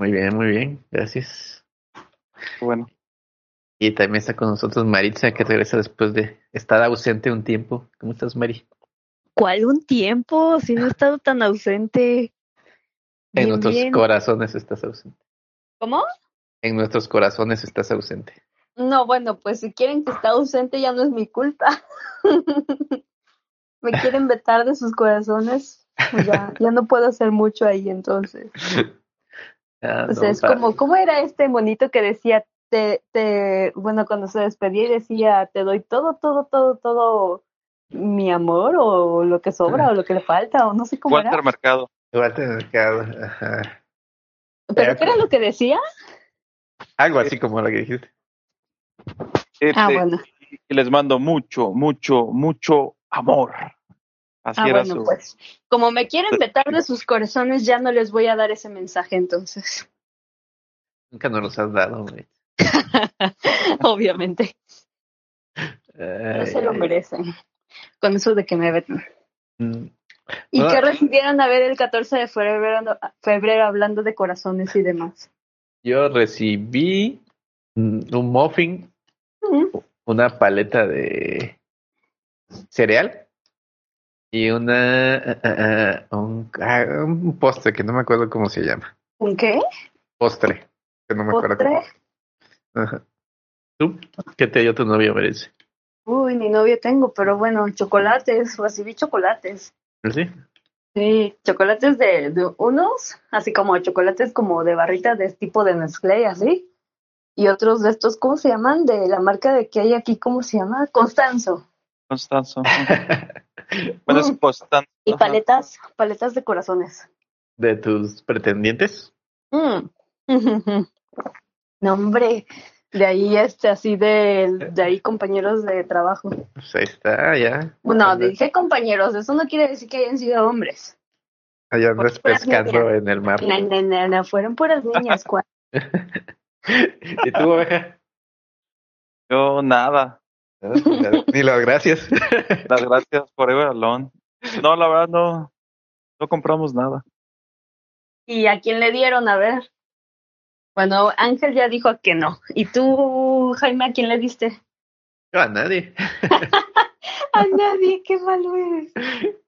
Muy bien, muy bien. Gracias. Bueno, Y también está con nosotros Maritza, que regresa después de estar ausente un tiempo. ¿Cómo estás, Mari? ¿Cuál un tiempo? Si no he estado tan ausente. En Bien, nuestros bien. corazones estás ausente. ¿Cómo? En nuestros corazones estás ausente. No, bueno, pues si quieren que esté ausente ya no es mi culpa. Me quieren vetar de sus corazones. pues Ya, ya no puedo hacer mucho ahí entonces. Ah, O sea, no, es como, ¿cómo era este monito que decía, te, te, bueno, cuando se despedía y decía, te doy todo, todo, todo, todo mi amor o lo que sobra o lo que le falta o no sé cómo Walter era? Mercado. Walter Mercado, ajá. ¿Pero qué era lo que decía? Algo así como lo que dijiste. Ah, Este, bueno. Y les mando mucho, mucho, mucho amor. Así Ah, era bueno, su. pues. Como me quieren vetar de sus corazones, ya no les voy a dar ese mensaje entonces. Nunca nos los has dado, güey. Obviamente. No se lo merecen. Con eso de que me veten. Mm, ¿Y qué recibieron a ver el 14 de febrero, febrero hablando de corazones y demás? Yo recibí mm, un muffin, Mm, una paleta de cereal y una ah, ah, ah, un, ah, un postre que no me acuerdo cómo se llama. ¿Un qué? Postre, que no me acuerdo ¿Postre? cómo. Ajá. ¿Tú? ¿Qué te dio tu novio, merece? Uy, ni novio tengo, pero bueno, chocolates, recibí chocolates. ¿Sí? Sí, chocolates de, de unos, así como chocolates como de barrita de tipo de Nestlé, así. Y otros de estos, ¿cómo se llaman? De la marca de que hay aquí, ¿cómo se llama? Constanzo. Constanzo. bueno, es. Y Ajá. paletas, paletas de corazones. ¿De tus pretendientes? Mm. No, hombre, de ahí este, así de, de ahí compañeros de trabajo. Pues ahí está, ya. No, Andas- dije compañeros, eso no quiere decir que hayan sido hombres. Ahí andas pescando niñas. en el mar. No, no, no, no, fueron puras niñas. ¿cuál? ¿Y tú, oveja? Yo nada. Ni las gracias. Las gracias por Alone. No, la verdad no, no compramos nada. ¿Y a quién le dieron? A ver. Bueno, Ángel ya dijo que no. ¿Y tú, Jaime, a quién le diste? Yo a nadie. A nadie, qué malo eres.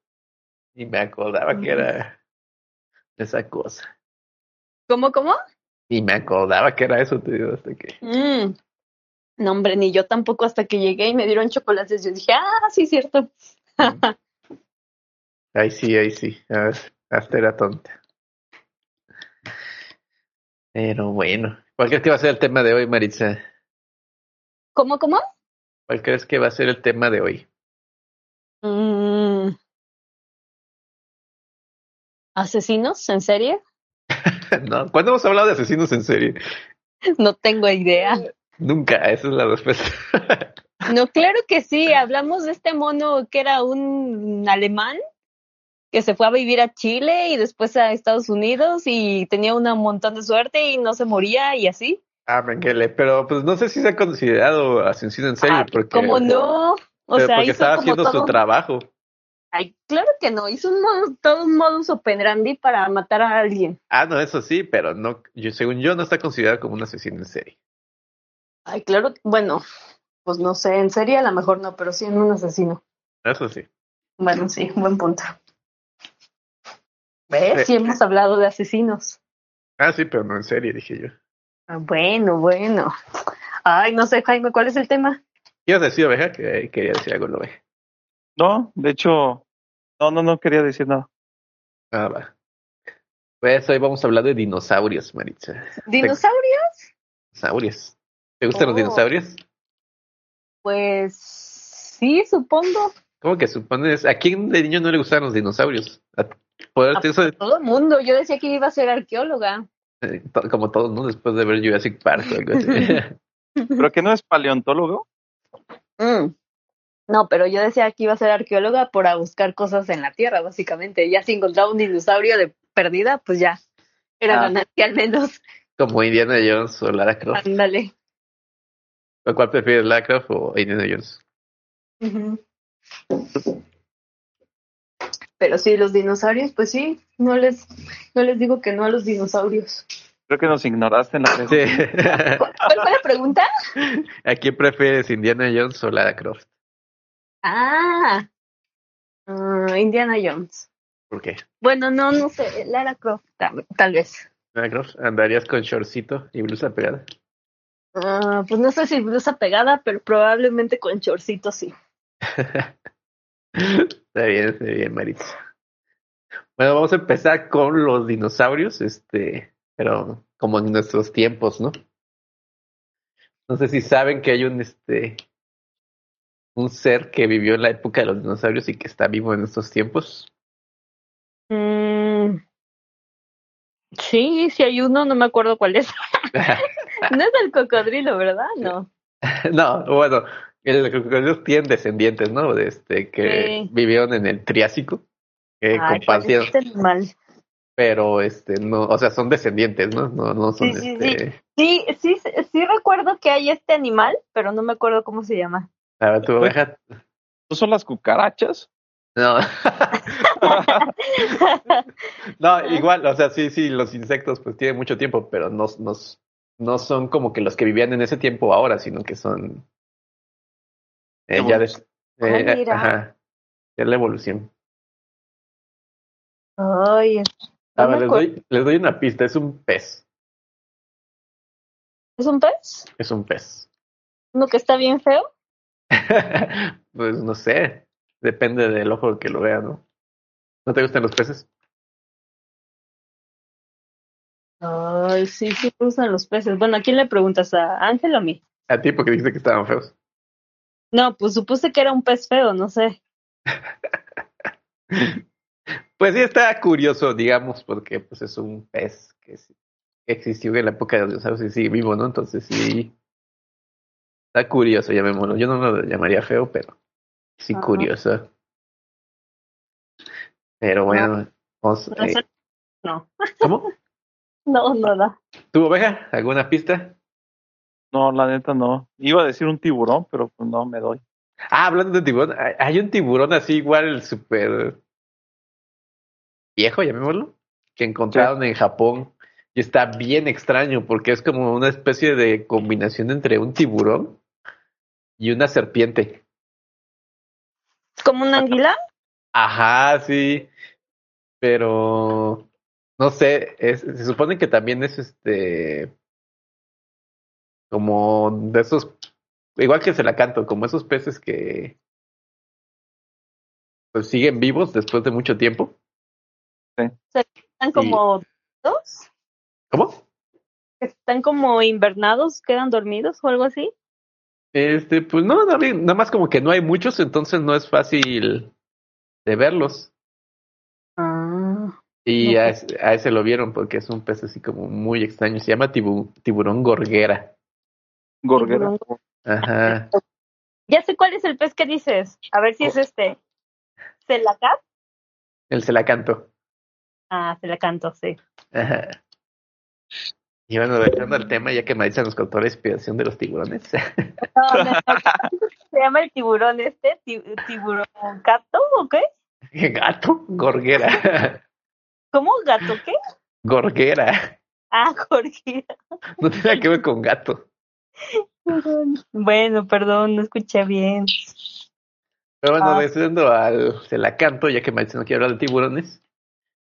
Y me acordaba que era esa cosa. ¿Cómo, cómo? Y me acordaba que era eso, te digo, hasta que. Mm. No, hombre, ni yo tampoco hasta que llegué y me dieron chocolates. Yo dije, ah, sí, cierto. Ahí sí, ahí sí. Hasta era tonta. Pero bueno. ¿Cuál crees que va a ser el tema de hoy, Maritza? ¿Cómo, cómo? ¿Cuál crees que va a ser el tema de hoy? Mm. ¿Asesinos? ¿En serie? no, ¿Cuándo hemos hablado de asesinos en serie? No tengo idea. Nunca, esa es la respuesta. No, claro que sí. Hablamos de este mono que era un alemán que se fue a vivir a Chile y después a Estados Unidos y tenía un montón de suerte y no se moría y así. ah, Mengele, pero pues no sé si se ha considerado asesino en serie, Ah, porque, ¿Cómo no? O sea, porque hizo estaba como haciendo todo su trabajo. Ay, claro que no. Hizo un modo- todo un modus operandi para matar a alguien. Ah, no, eso sí, pero no, yo, según yo, no está considerado como un asesino en serie. Ay, claro. Bueno, pues no sé. En serie a lo mejor no, pero sí en un asesino. Eso sí. Bueno, sí, buen punto. ¿Ves? Sí hemos hablado de asesinos. Ah, sí, pero no en serie, dije yo. Ah, Bueno, bueno. Ay, no sé, Jaime, ¿cuál es el tema? ¿Qué ibas a decir, oveja? Que quería decir algo, la oveja. No, de hecho, no, no, no quería decir nada. Ah, va. Pues hoy vamos a hablar de dinosaurios, Maritza. ¿Dinosaurios? Dinosaurios. ¿Te gustan los Oh. dinosaurios? Pues sí, supongo. ¿Cómo que supones? ¿A quién de niño no le gustaban los dinosaurios? ¿A- poder- A eso- todo el mundo. Yo decía que iba a ser arqueóloga. eh, como todos, ¿no? Después de ver Jurassic Park o algo así. ¿Pero que no es paleontólogo? Mm. No, pero yo decía que iba a ser arqueóloga para buscar cosas en la Tierra, básicamente. Ya si encontraba un dinosaurio de perdida, pues ya. Era Ah. ganancia al menos. como Indiana Jones o Lara Croft. Ándale. ¿O ¿Cuál prefieres, Lara Croft o Indiana Jones? Pero sí, los dinosaurios, pues sí, no les, no les digo que no a los dinosaurios. Creo que nos ignoraste en la pregunta. Sí. ¿Cuál fue la pregunta? ¿A quién prefieres, Indiana Jones o Lara Croft? Ah, ah, Indiana Jones. ¿Por qué? Bueno, no, no sé, Lara Croft, tal, tal vez. Lara Croft, ¿andarías con shortcito y blusa pegada? Ah, pues no sé si blusa pegada, pero probablemente con chorcito sí. Está bien, está bien, Maritza. Bueno, vamos a empezar con los dinosaurios, este, pero como en nuestros tiempos, ¿no? No sé si saben que hay un, este, un ser que vivió en la época de los dinosaurios y que está vivo en estos tiempos. Mm, sí, sí hay uno, no me acuerdo cuál es. no es el cocodrilo, ¿verdad? No. no, bueno, el cocodrilos tienen descendientes, ¿no? De este, que Sí. vivieron en el Triásico, que Ay, ¿cuál es compartieron, este pero este, no, o sea, son descendientes, ¿no? No, no son Sí, sí, este. Sí, sí, sí recuerdo que hay este animal, pero no me acuerdo cómo se llama. A ver, tu oveja. ¿No son las cucarachas? No. no, igual, o sea, sí, sí, los insectos pues tienen mucho tiempo, pero no, no, no son como que los que vivían en ese tiempo ahora, sino que son eh, ya de, eh, Ah, mira. ajá, es la evolución. Ay, A ver, les doy, les doy una pista, es un pez, ¿es un pez? es un pez. ¿Uno que está bien feo? pues no sé, depende del ojo que lo vea, ¿no? ¿No te gustan los peces? Ay, sí, sí me gustan los peces. Bueno, ¿a quién le preguntas? ¿A Ángel o a mí? A ti porque dijiste que estaban feos. No, pues supuse que era un pez feo, no sé. Pues sí está curioso, digamos, porque pues es un pez que existió en la época de los dinosaurios y sigue vivo, ¿no? Entonces sí está curioso, llamémoslo. Yo no lo llamaría feo, pero sí Ajá. curioso. Pero bueno, vamos, No, eh, no, ¿cómo? No, no, no. ¿Tu oveja? ¿Alguna pista? No, la neta no. Iba a decir un tiburón, pero pues no me doy. Ah, hablando de tiburón, hay- un tiburón así igual súper viejo, llamémoslo, que encontraron en Japón y está bien extraño porque es como una especie de combinación entre un tiburón y una serpiente. ¿Es como un anguila? Ajá, sí, pero no sé, es, se supone que también es este como de esos, igual que se la canto, como esos peces que pues siguen vivos después de mucho tiempo. ¿Están como dos? ¿Cómo? ¿Están como invernados? ¿Quedan dormidos o algo así? Este, pues no, no, nada más como que no hay muchos, entonces no es fácil de verlos. Y a, ese, a ese lo vieron porque es un pez así como muy extraño. Se llama tibu- tiburón gorguera. Gorguera. Ajá. Ya sé cuál es el pez que dices. A ver si es este. ¿Celacat? El celacanto. Ah, celacanto, sí. Ajá. Y bueno, dejando el tema, ya que Maritza nos contó la inspiración de los tiburones. No, no, no. Se llama el tiburón este, ti- tiburón gato o qué? Gato, gorguera. ¿Cómo? ¿Gato qué? Gorguera. Ah, Jorge. No tiene nada que ver con gato. Bueno, perdón, no escuché bien. Pero bueno, Ah. regresando al celacanto, ya que Maritza no quiere hablar de tiburones.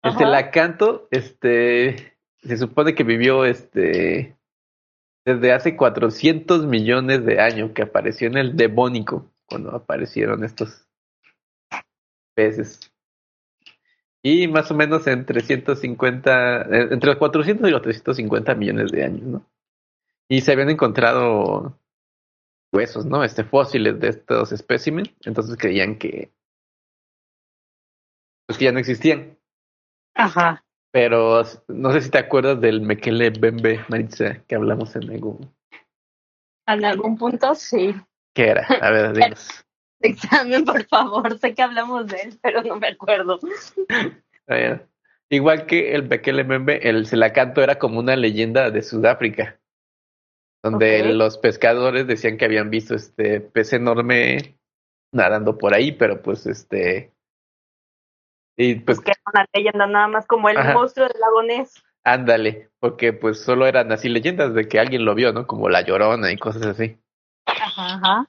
El Ajá. celacanto, este, se supone que vivió, este, desde hace 400 millones de años, que apareció en el Devónico, cuando aparecieron estos peces. Y más o menos en 350, eh, entre los 400 y los 350 millones de años, ¿no? Y se habían encontrado huesos, ¿no? Este, fósiles de estos especímenes, entonces creían que, pues que ya no existían. Ajá. Pero no sé si te acuerdas del Mekele Bembe, Maritza, que hablamos en algún... En algún punto sí. ¿Qué era? A ver, dinos. Examen, por favor. Sé que hablamos de él, pero no me acuerdo. Igual que el Mekele Bembe, el Celacanto era como una leyenda de Sudáfrica, donde los pescadores decían que habían visto este pez enorme nadando por ahí, pero pues este... Y pues Pues que era una leyenda nada más como el Ajá. monstruo del lago Ness. Ándale, porque pues solo eran así leyendas de que alguien lo vio, ¿no? Como la llorona y cosas así. Ajá, ajá.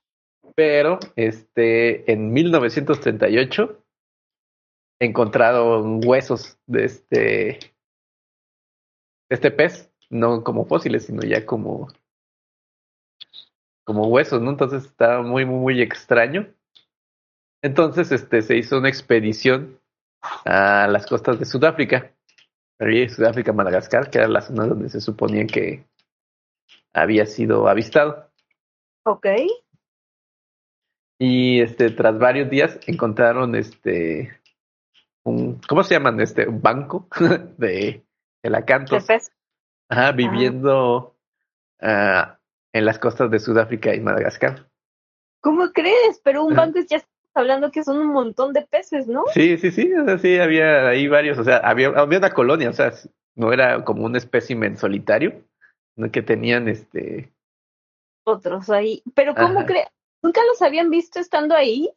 Pero, este, en 1938 encontraron huesos de este, este pez, no como fósiles, sino ya como, como huesos, ¿no? Entonces estaba muy, muy, muy extraño. Entonces, este, se hizo una expedición a las costas de Sudáfrica, Sudáfrica, Madagascar, que era la zona donde se suponía que había sido avistado. Ok. Y este, tras varios días encontraron este un, ¿cómo se llaman? Este, un banco de De elacantos, pez. ajá, viviendo ah, en las costas de Sudáfrica y Madagascar. ¿Cómo crees? Pero un banco ya estamos hablando que son un montón de peces, ¿no? Sí, sí, sí, o sea, sí, había ahí varios, o sea, había, había una colonia, o sea, no era como un espécimen solitario, sino que tenían este, Otros ahí. Pero ¿cómo crees? ¿Nunca los habían visto estando ahí?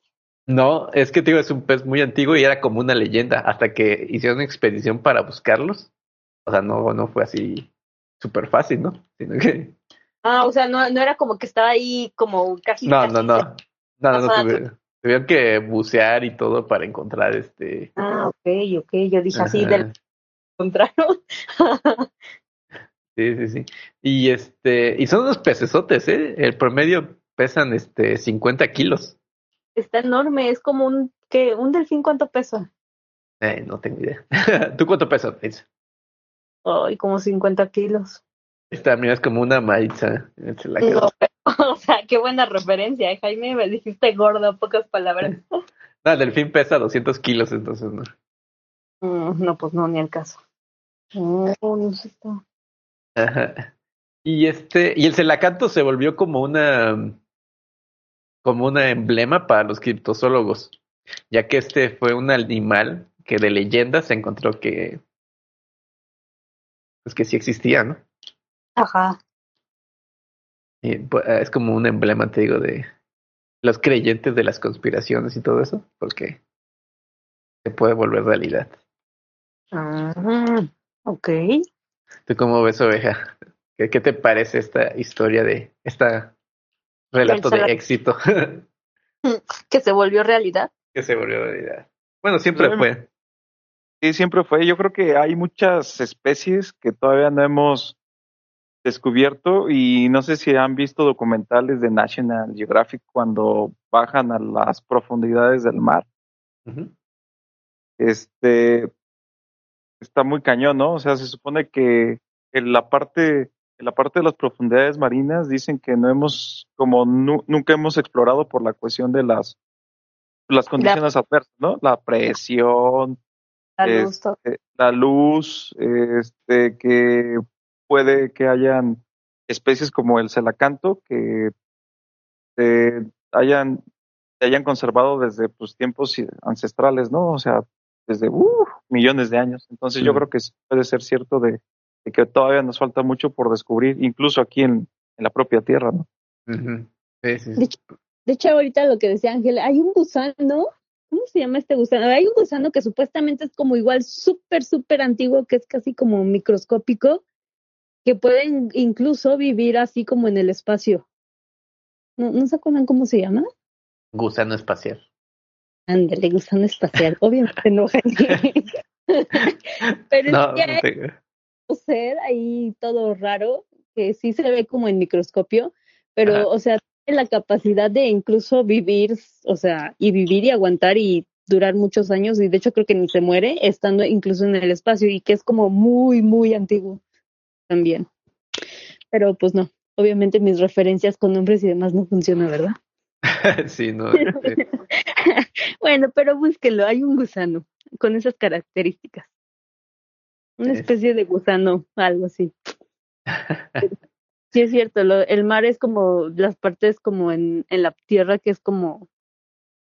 no, es que digo, es un pez muy antiguo y era como una leyenda, hasta que hicieron una expedición para buscarlos, o sea, no, no fue así súper fácil, ¿no? Sino que, Ah, o sea, no, no era como que estaba ahí como casi. no, casi no, no, no, no, no, tuvieron que bucear y todo para encontrar este, Ah, ok, ok. Yo dije así del contrario. Sí, sí, sí. Y este, y son unos pecesotes, ¿eh? El promedio pesan este 50 kilos. Está enorme, es como un que un delfín cuánto pesa. Eh, no tengo idea. ¿Tú cuánto pesas? Maritza? Ay, como 50 kilos. Esta mira es como una maitza. Se la. No, pero- o sea, qué buena referencia, ¿eh, Jaime. Me dijiste gordo, pocas palabras. No, el delfín pesa 200 kilos, entonces no. Mm, no, pues no, ni el caso. No, no sé está. Ajá. Y este, y el celacanto se volvió como una, como una emblema para los criptozoólogos, ya que este fue un animal que de leyenda se encontró que, pues que sí existía, ¿no? Ajá. Y, pues, es como un emblema, te digo, de los creyentes de las conspiraciones y todo eso, porque se puede volver realidad. Ah, ok. ¿Tú cómo ves, oveja? ¿Qué, qué te parece esta historia de esta relato de éxito Que se volvió realidad. que se volvió realidad? Bueno, siempre Bueno. fue. Sí, siempre fue. Yo creo que hay muchas especies que todavía no hemos descubierto y no sé si han visto documentales de National Geographic cuando bajan a las profundidades del mar. Este está muy cañón, ¿no? O sea, se supone que en la parte en la parte de las profundidades marinas dicen que no hemos como nu- nunca hemos explorado por la cuestión de las las condiciones adversas, ¿no? La presión, La luz, eh, la luz, este, que puede que hayan especies como el celacanto que se hayan, se hayan conservado desde pues, tiempos ancestrales, ¿no? O sea, desde uh, millones de años. Entonces yo creo que sí puede ser cierto de, de que todavía nos falta mucho por descubrir, incluso aquí en, en la propia Tierra, ¿no? Sí, sí. De hecho, de hecho, ahorita lo que decía Ángel, hay un gusano, ¿cómo se llama este gusano? Hay un gusano que supuestamente es como igual súper, súper antiguo, que es casi como microscópico, que puede in- incluso vivir así como en el espacio. ¿No, ¿no se acuerdan cómo se llama? Gusano espacial. Ándale, gusano espacial. Obviamente no. Pero No, es que no ser ahí todo raro, que sí se ve como en microscopio, pero, Ajá. o sea, tiene la capacidad de incluso vivir, o sea, y vivir y aguantar y durar muchos años, y de hecho creo que ni se muere, estando incluso en el espacio, y que es como muy, muy antiguo también. Pero pues no, obviamente mis referencias con nombres y demás no funcionan, ¿verdad? sí, no. eh, bueno, pero búsquenlo, hay un gusano con esas características. Una Es- especie de gusano, algo así. Sí, es cierto, lo- el mar es como las partes como en, en la tierra que es como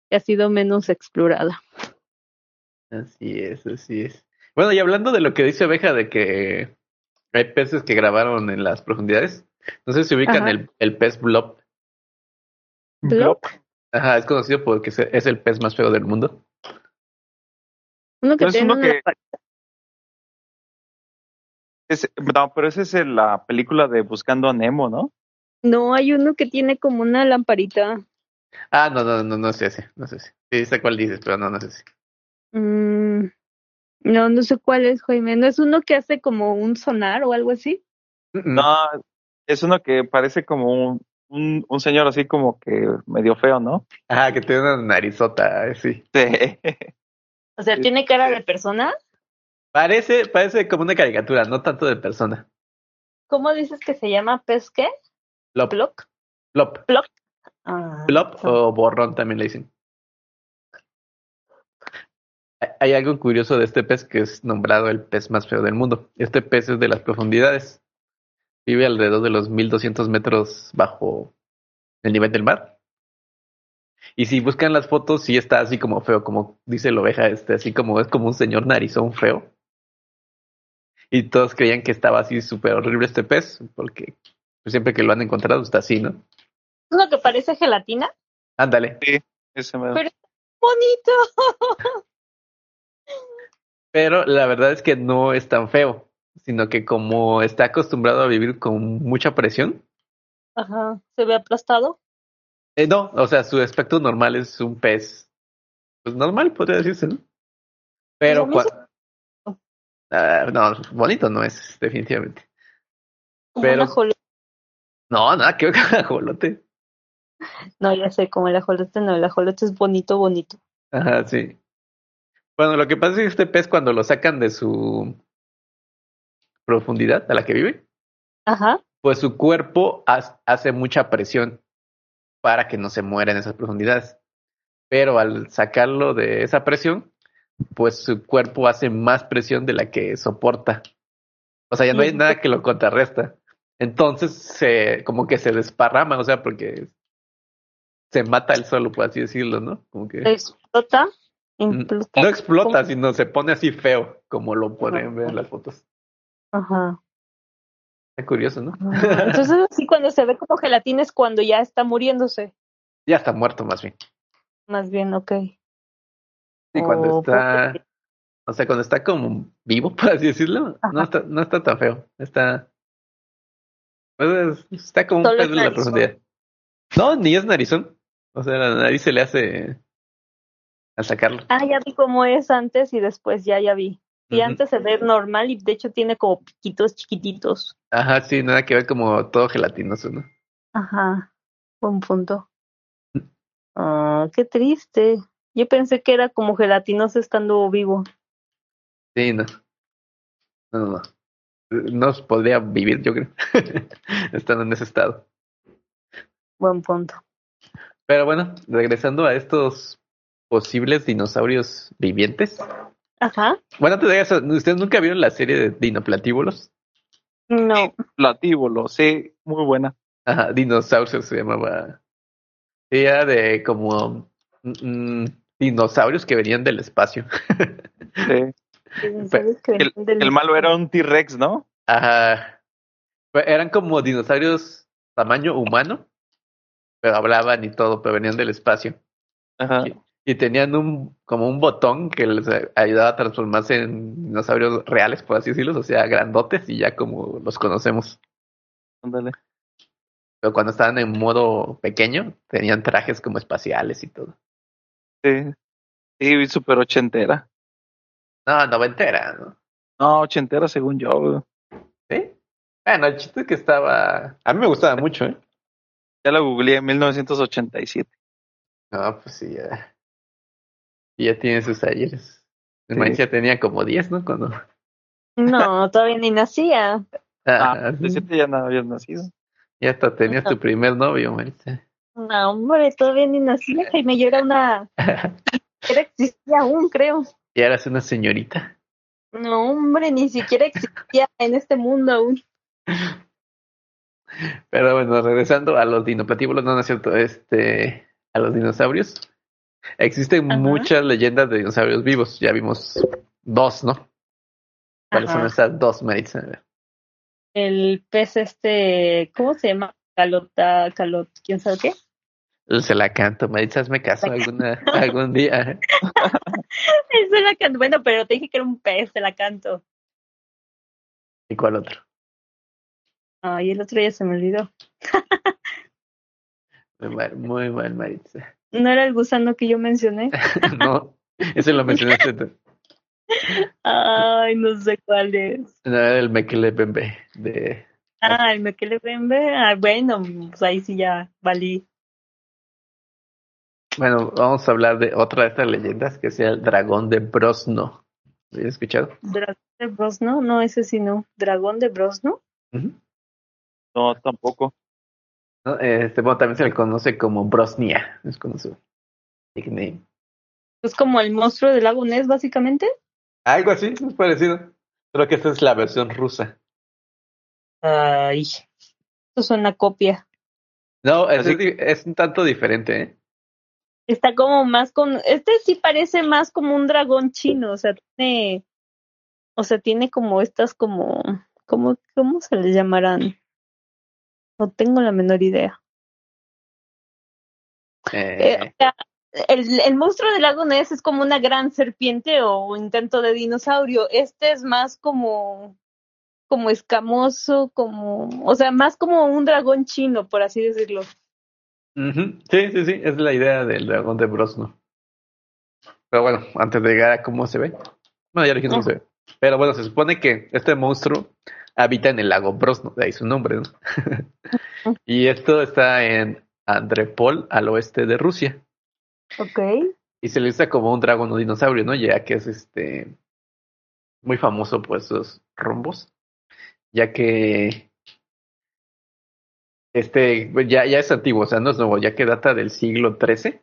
que ha sido menos explorada. Así es, así es. Bueno, y hablando de lo que dice Oveja de que hay peces que grabaron en las profundidades, no sé si ubican el, el pez blob. ¿Blob? Ajá, es conocido porque es- es el pez más feo del mundo. Uno que No tiene uno una que- Es- no, pero esa es la película de Buscando a Nemo, ¿no? No, hay uno que tiene como una lamparita. Ah, no, no, no, no sé ese, no sé ese. Sí, sé cuál dices, pero no, no sé ese. Mm, no, no sé cuál es, Jaime. ¿No es uno que hace como un sonar o algo así? No, es uno que parece como un, un, un señor así como que medio feo, ¿no? Ajá, que tiene una narizota, eh, sí. Sí. O sea. ¿tiene cara de persona? Parece, parece como una caricatura, no tanto de persona. ¿Cómo dices que se llama? ¿Pez qué? Plop, ¿Ploc? plop, Ah, plop o borrón también le dicen. Hay- Hay algo curioso de este pez que es nombrado el pez más feo del mundo. Este pez es de las profundidades. Vive alrededor de los 1200 metros bajo el nivel del mar. Y si buscan las fotos, sí está así como feo, como dice la oveja, este, así como es como un señor narizón feo. Y todos creían que estaba así súper horrible este pez, porque siempre que lo han encontrado está así, ¿no? ¿Es uno que parece gelatina? Ándale. Ese me- Pero- ¡Bonito! Pero la verdad es que no es tan feo, sino que como está acostumbrado a vivir con mucha presión, Ajá, se ve aplastado. eh, no, o sea, su aspecto normal es un pez, pues normal, podría decirse, ¿no? Pero Pues a mí cua- Ah, no, bonito no es, definitivamente. Como Pero- un ajolote. No, nada que ver con ajolote. No, ya sé, como el ajolote, no, el ajolote es bonito, bonito. Ajá, sí. Bueno, lo que pasa es que este pez cuando lo sacan de su profundidad a la que vive, Ajá. pues su cuerpo ha- hace mucha presión para que no se muera en esas profundidades. Pero al sacarlo de esa presión, pues su cuerpo hace más presión de la que soporta. O sea, ya no hay nada que lo contrarresta. Entonces se, como que se desparrama, o sea, porque se mata él solo, por así decirlo, ¿no? Como que Explota. Implota. no explota, sino se pone así feo, como lo pueden ver en las fotos. Ajá. Está curioso, ¿no? Ajá. Entonces, sí, cuando se ve como gelatina es cuando ya está muriéndose. Ya está muerto más bien. Más bien, ok. Y cuando Oh, está, o sea, cuando está como vivo, por así decirlo, no está, no está tan feo. Está, pues, es- está como un pez de la profundidad. No, ni es narizón. O sea, la nariz se le hace al sacarlo. Ah, ya vi cómo es antes y después ya, ya vi. Y antes se ve normal y de hecho tiene como piquitos chiquititos. Ajá, sí, nada que ver como todo gelatinoso, ¿no? Ajá. Buen punto. Ah, qué triste. Yo pensé que era como gelatinoso estando vivo. Sí, no. No, no, no. No podría vivir, yo creo, estando en ese estado. Buen punto. Pero bueno, regresando a estos posibles dinosaurios vivientes. Ajá. Bueno, antes de eso, ¿ustedes nunca vieron la serie de Dinoplatíbulos? No. Platíbulo, sí, muy buena. Ajá, Dinosaurios se llamaba. Sí, Era de como mm, dinosaurios que venían del espacio. Sí. ¿Sabes que El, venían del- el malo era un T-Rex, ¿no? Ajá. Eran como dinosaurios tamaño humano, pero hablaban y todo, pero venían del espacio. Ajá. Y tenían un como un botón que les ayudaba a transformarse en dinosaurios reales, por así decirlo, o sea, grandotes y ya como los conocemos. Ándale. Pero cuando estaban en modo pequeño, tenían trajes como espaciales y todo. Sí. Sí, súper ochentera. No, noventera, ¿no? No, ochentera según yo. güey. ¿Sí? Bueno, el chiste es que estaba... A mí me gustaba mucho, ¿eh? Ya la googleé en 1987. No, pues sí, ya... y ya tiene sus ayeres. El Sí. maíz ya tenía como 10, ¿no? Cuando... No, todavía ni nacía. Ah, Ah, de siete ya no habías nacido. ya hasta tenías tu primer novio, Maritza. No, hombre, todavía ni nacía. Jaime, yo era una. Era existía aún, creo. ya eras una señorita. No, hombre, ni siquiera existía en este mundo aún. Pero bueno, regresando a los dinoplatíbulos, no, no es cierto, este, a los dinosaurios. Existen Ajá. muchas leyendas de dinosaurios vivos. Ya vimos dos, ¿no? ¿Cuáles son esas dos, Maritza? El pez este, ¿cómo se llama? Calota, calot, ¿quién sabe qué? Se la canto, Maritza, hazme caso alguna, algún día. Esa la canto. Bueno, pero te dije que era un pez, te la canto. ¿Y cuál otro? Ay, el otro ya se me olvidó. Muy mal, muy mal, Maritza. ¿No era el gusano que yo mencioné? no, ese lo mencionaste tú. Ay, no sé cuál es. No, era el Mekelebembe de... Ah, el Mekelebembe. Ah, bueno, pues ahí sí ya valí. Bueno, vamos a hablar de otra de estas leyendas, que es el dragón de Brosno. ¿Lo has escuchado? ¿Dragón de Brosno? No, ese sí no. ¿Dragón de Brosno? No, tampoco. ¿No? Este, bueno, también se le conoce como Brosnia, es como su nickname. Es como el monstruo del lago Ness, básicamente. Algo así, es parecido. Solo que esta es la versión rusa. Ay, eso suena copia. No, es, es un tanto diferente, ¿eh? Está como más con. Este sí parece más como un dragón chino, o sea, tiene. O sea, tiene como estas como. como ¿Cómo se les llamarán? No tengo la menor idea. Eh, Eh, o sea, el, el monstruo del lago Ness es como una gran serpiente o intento de dinosaurio. Este es más como. Como escamoso, como. O sea, más como un dragón chino, por así decirlo. Sí, sí, sí, es la idea del dragón de Brosno. Pero bueno, antes de llegar a cómo se ve. Bueno, ya dijimos cómo se ve. Pero bueno, se supone que este monstruo habita en el lago Brosno, de ahí su nombre, ¿no? y esto está en Andrepol, al oeste de Rusia. Ok. Y se le usa como un dragón o dinosaurio, ¿no? Ya que es este muy famoso por esos rombos. Ya que este pues, ya, ya es antiguo, o sea, no es nuevo, ya que data del siglo XIII,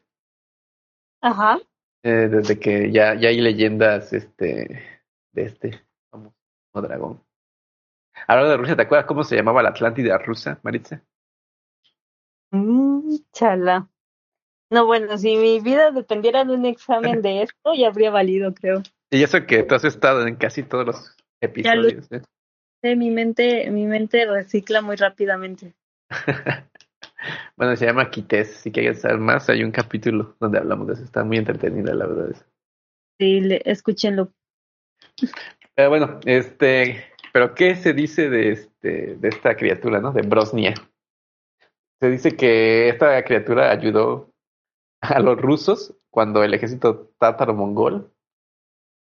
Ajá. eh, desde que ya, ya hay leyendas este de este famoso dragón. Hablando de Rusia, ¿te acuerdas cómo se llamaba la Atlántida rusa, Maritza? Mm, chala. No, bueno, si mi vida dependiera de un examen de esto, ya habría valido, creo. Y eso que tú has estado en casi todos los episodios. ¿eh? Sí, mi mente, mi mente recicla muy rápidamente. bueno, se llama Quités. Si quieres saber más, hay un capítulo donde hablamos de eso. Está muy entretenida, la verdad. Eso. Sí, le, escúchenlo. Pero bueno, este, pero ¿qué se dice de este, de esta criatura, no? De Brosnia. Se dice que esta criatura ayudó a los rusos cuando el ejército tátaro-mongol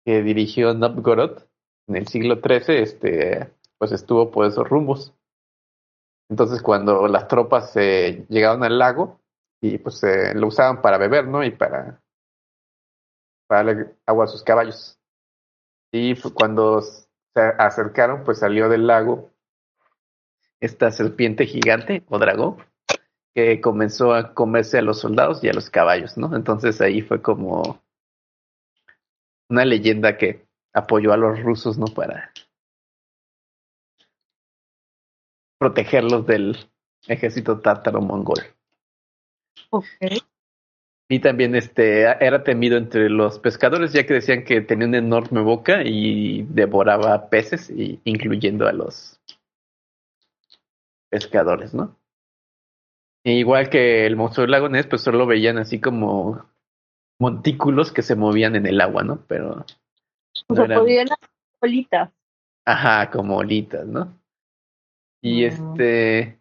que dirigió Novgorod en el siglo XIII, este, pues estuvo por esos rumbos. Entonces, cuando las tropas eh, llegaron al lago y pues eh, lo usaban para beber, ¿no? Y para, para darle agua a sus caballos. Y cuando se acercaron, pues salió del lago esta serpiente gigante o dragón que comenzó a comerse a los soldados y a los caballos, ¿no? Entonces ahí fue como una leyenda que apoyó a los rusos, ¿no? Para protegerlos del ejército tártaro-mongol. Ok. Y también este era temido entre los pescadores, ya que decían que tenía una enorme boca y devoraba peces, y, incluyendo a los pescadores, ¿no? E igual que el monstruo del lago Ness, pues solo veían así como montículos que se movían en el agua, ¿no? Pero O no sea, eran- podrían hacer bolitas. Ajá, como olitas, ¿no? Y este.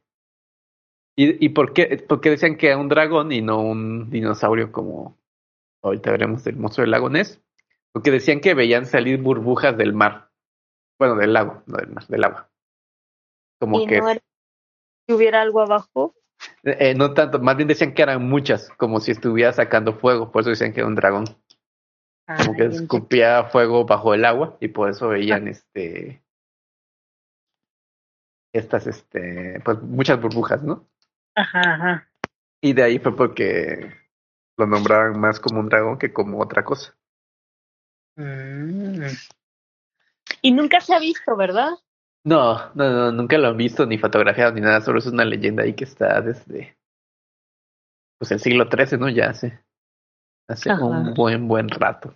¿Y, y por, qué, por qué decían que era un dragón y no un dinosaurio como ahorita veremos del monstruo del lago Ness? Porque decían que veían salir burbujas del mar. Bueno, del lago, no del mar, del agua. Como y que. no era que hubiera algo abajo. eh, no tanto, más bien decían que eran muchas, como si estuviera sacando fuego. Por eso decían que era un dragón. Como que escupía fuego bajo el agua y por eso veían este. Estas, este. Pues muchas burbujas, ¿no? Ajá, ajá. Y de ahí fue porque lo nombraban más como un dragón que como otra cosa. Mm. Y nunca se ha visto, ¿verdad? No, no, no, nunca lo han visto ni fotografiado ni nada, solo es una leyenda ahí que está desde pues el siglo XIII, ¿no? Ya hace, hace Ajá. un buen, buen rato.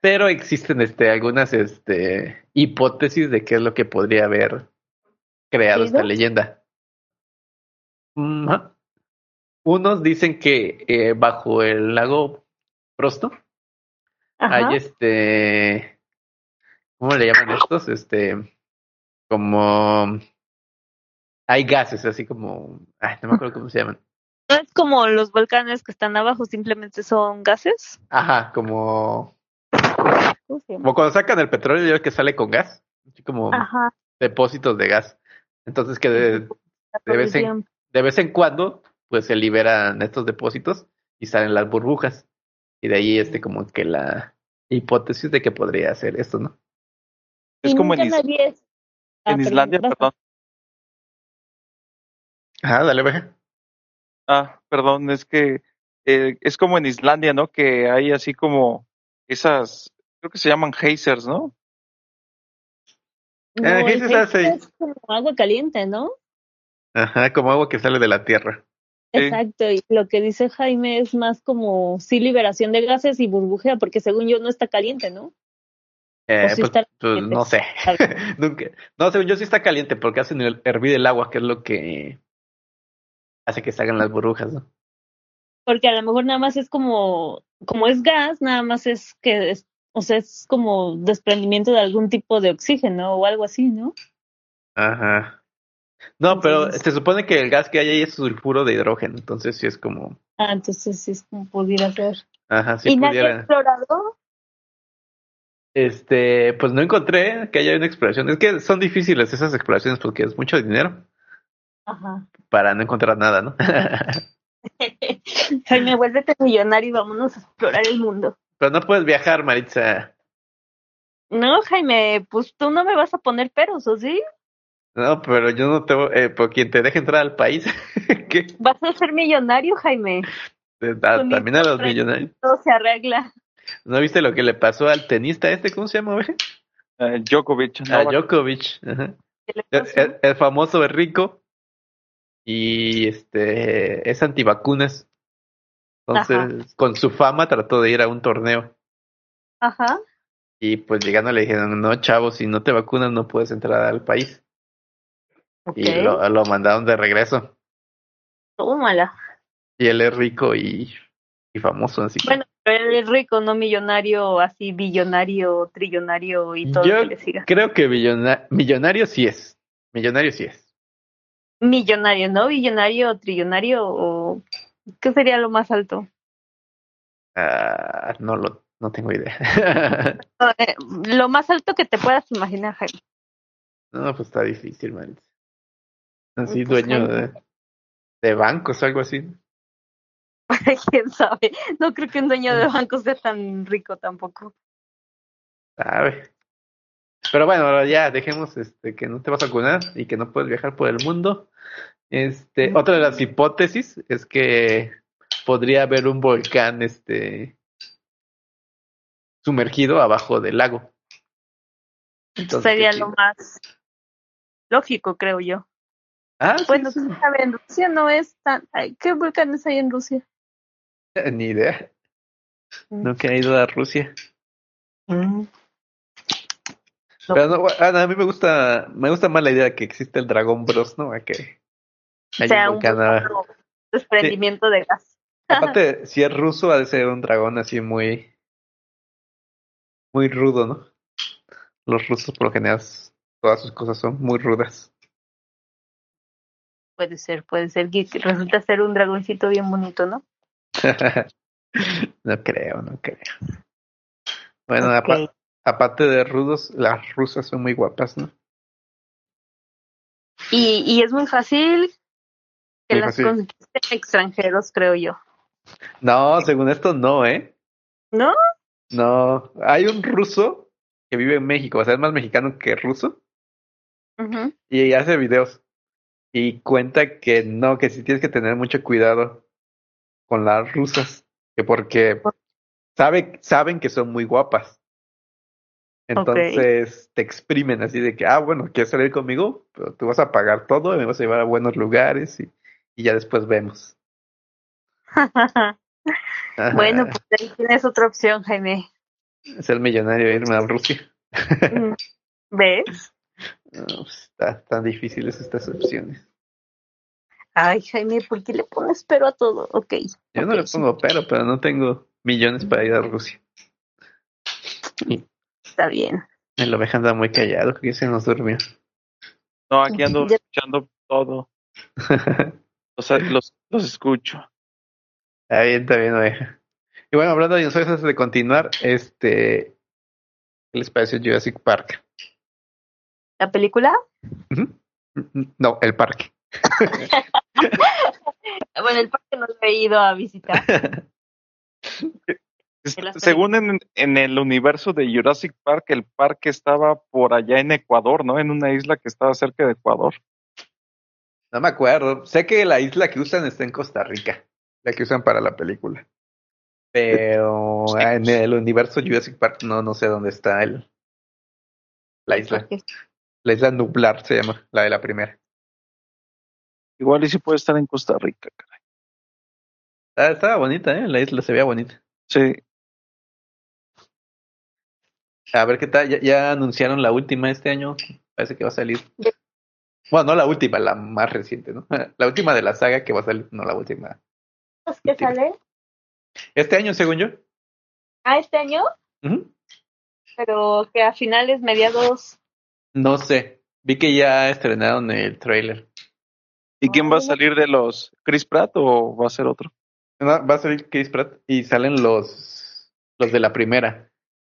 Pero existen este, algunas este, hipótesis de qué es lo que podría haber creado esta leyenda. Mm. Unos dicen que eh, bajo el lago Prosto Ajá. hay este ¿cómo le llaman estos? Este como hay gases, así como, ay, no me acuerdo cómo se llaman. No es como los volcanes que están abajo, simplemente son gases. Ajá, como, como cuando sacan el petróleo ya que sale con gas, así como Ajá. depósitos de gas. Entonces que de, de vez en, de vez en cuando, pues se liberan estos depósitos y salen las burbujas. Y de ahí este como que la hipótesis de que podría ser esto, ¿no? Es como en, Is- Ah, en perdón, Islandia, perdón. Ajá, dale, veja. Ah, perdón, es que eh, es como en Islandia, ¿no? Que hay así como esas, creo que se llaman geysers, ¿no? No, Eh, el es como agua caliente, ¿no? Ajá, como agua que sale de la tierra. Sí. Exacto, y lo que dice Jaime es más como sí liberación de gases y burbujea, porque según yo no está caliente, ¿no? Eh, O sí pues, está pues, no sé. Nunca. No, según yo sí está caliente porque hacen el- hervir el agua, que es lo que hace que salgan las burbujas, ¿no? Porque a lo mejor nada más es como, como es gas, nada más es que, es, o sea, es como desprendimiento de algún tipo de oxígeno o algo así, ¿no? Ajá. No, pero se supone que el gas que hay ahí es sulfuro de hidrógeno, entonces sí es como, Ah, entonces sí es como pudiera ser. ajá, si ¿Y pudiera. explorado? Este, pues no encontré que haya una exploración. Es que son difíciles esas exploraciones porque es mucho dinero Ajá. para no encontrar nada, ¿no? Jaime, vuélvete millonario y vámonos a explorar el mundo. Pero no puedes viajar, Maritza. No, Jaime, pues tú no me vas a poner peros, ¿o sí? No, pero yo no te voy, eh, por quien te deje entrar al país. ¿Qué? Vas a ser millonario, Jaime. Ah, Con también a los mi- millonarios. Todo se arregla. ¿No viste lo que le pasó al tenista este? ¿Cómo se llama, güey? Eh, Djokovic, A Novak. Djokovic. Ajá. ¿Qué le El, pasó? el- el famoso es rico y este es antivacunas. Entonces, con su fama trató de ir a un torneo Ajá. y pues llegando le dijeron, no, chavo, si no te vacunas no puedes entrar al país. Y lo, lo mandaron de regreso. Tómala. Y él es rico y, y famoso, así que- Bueno, pero él es rico, no millonario, así billonario, trillonario y todo Yo lo que le siga. creo que millonario sí es. Millonario sí es. Millonario, ¿no? Billonario, trillonario o ¿qué sería lo más alto? Ah, no lo, no tengo idea. Eh, lo más alto que te puedas imaginar, Jaime. no, pues está difícil, man. Así, Pues, dueño de, de bancos o algo así. ¿Quién sabe? No creo que un dueño de banco sea tan rico tampoco. Sabe. Pero bueno, ya dejemos este que no te vas a vacunar y que no puedes viajar por el mundo. Este, otra de las hipótesis es que podría haber un volcán este sumergido abajo del lago. Entonces, Sería lo más lógico, creo yo. Ah, sí, Bueno, sí. sabes, en Rusia no es tan... ¿Qué volcanes hay en Rusia? Ni idea. Mm. Nunca he ido a Rusia. No. Pero no, bueno, a mí me gusta, me gusta más la idea de que existe el Dragón Bros, ¿no? A que O sea, un ah. desprendimiento de gas. Aparte, si es ruso, ha de ser un dragón así muy, muy rudo, ¿no? Los rusos por lo general, todas sus cosas son muy rudas. Puede ser, puede ser que resulta ser un dragoncito bien bonito, ¿no? no creo, no creo. Bueno, Ok. Apa- aparte de rudos, las rusas son muy guapas, ¿no? Y, y es muy fácil que Muy las fácil. conquisten extranjeros, creo yo. No, según esto no, ¿eh? ¿No? No, hay un ruso que vive en México, o sea, es más mexicano que ruso, y hace videos y cuenta que no, que sí tienes que tener mucho cuidado con las rusas, que porque sabe, saben que son muy guapas. Entonces te exprimen así de que, ah, bueno, ¿quieres salir conmigo? Pero tú vas a pagar todo, me vas a llevar a buenos lugares y, y ya después vemos. Bueno, pues ahí tienes otra opción, Jaime. ser millonario e irme a Rusia. Mm, ¿Ves? No, pues, está tan difíciles estas opciones. Ay, Jaime, ¿por qué le pones pero a todo? Ok. Yo no le pongo pero, pero no tengo millones para ir a Rusia. Está bien. El oveja anda muy callado, que se nos durmió. No, aquí ando Ya- escuchando todo. Los, los, los escucho. Está bien, está bien, oveja. Y bueno, hablando de dinosaurios, antes de continuar, este. ¿Qué les pareció Jurassic Park? ¿La película? No, el parque. Bueno, el parque no lo he ido a visitar. Según en, en el universo de Jurassic Park, el parque estaba por allá en Ecuador, ¿no? En una isla que estaba cerca de Ecuador. No me acuerdo. Sé que la isla que usan está en Costa Rica, la que usan para la película. Pero Sí. en el universo Jurassic Park no, no sé dónde está el, la isla. La isla Nublar se llama, la de la primera. Igual y si puede estar en Costa Rica, caray. Ah, estaba bonita, ¿eh? La isla se veía bonita. Sí. A ver qué tal. Ya, ya anunciaron la última este año. Parece que va a salir. Bueno, no la última, la más reciente, ¿no? La última de la saga que va a salir, no la última. ¿Es que sale? Este año, según yo. Ah, este año, pero que a finales, mediados. No sé. Vi que ya estrenaron el trailer. ¿Y quién va a salir de los Chris Pratt o va a ser otro? No, va a salir Chris Pratt y salen los, los de la primera.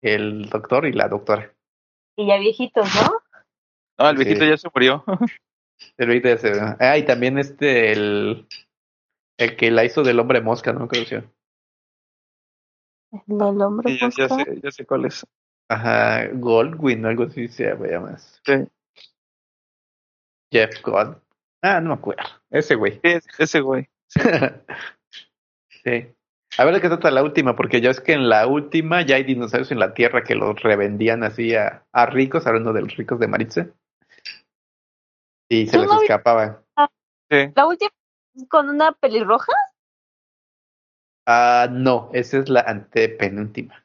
El doctor y la doctora. Y ya viejitos, ¿no? No, el Sí. viejito ya se murió. El ahorita ya se ve. Ah, y también este, el, el que la hizo del hombre mosca, ¿no? Creo que sí. El del hombre Sí, ya, ya mosca. sé, ya sé cuál es. Ajá, Goldwyn, algo así se llama. Sí, Jeff God. Ah, no me acuerdo. Ese güey. es- ese güey. sí. A ver de qué trata la última, porque ya es que en la última ya hay dinosaurios en la Tierra que los revendían así a, a ricos, hablando de los ricos de Maritza. Y se ¿Tú les no vi- escapaban. Sí. La última con una pelirroja. Ah, no, esa es la antepenúltima.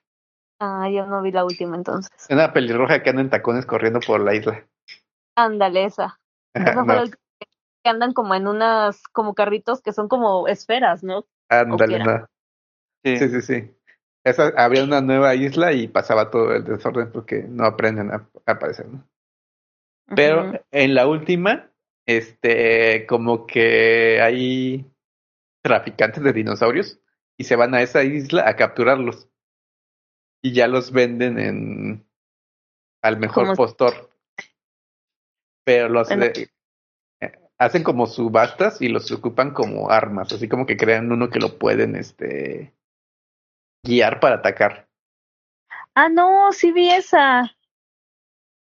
Ah, yo no vi la última entonces. Una pelirroja que anda en tacones corriendo por la isla. Ándale, esa. Esa No, que andan como en unas, como carritos que son como esferas, ¿no? ándale, no. Sí. Sí, sí, sí. Esa, había una nueva isla y pasaba todo el desorden porque no aprenden a, a aparecer, ¿no? Pero en la última, este, como que hay traficantes de dinosaurios y se van a esa isla a capturarlos. Y ya los venden en al mejor Como- postor. Pero los de- eh, hacen como subastas y los ocupan como armas, así como que crean uno que lo pueden este guiar para atacar. Ah, no, sí vi esa.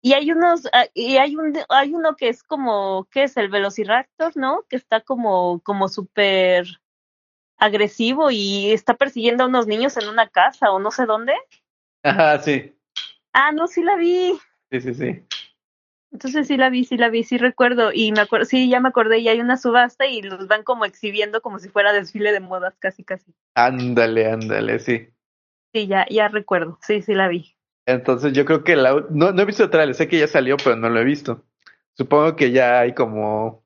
Y hay unos, ah, y hay un, hay uno que es como, ¿qué es? El Velociraptor, ¿no? Que está como, como súper agresivo y está persiguiendo a unos niños en una casa o no sé dónde. Ajá, sí. Ah, no, sí la vi. Sí, sí, sí. Entonces sí la vi, sí la vi, sí recuerdo. Y me acuerdo, sí, ya me acordé, y hay una subasta y los van como exhibiendo como si fuera desfile de modas, casi, casi. Ándale, ándale, sí. Sí, ya, ya recuerdo. Sí, sí la vi. Entonces yo creo que la... No, no he visto el trailer, sé que ya salió, pero no lo he visto. Supongo que ya hay como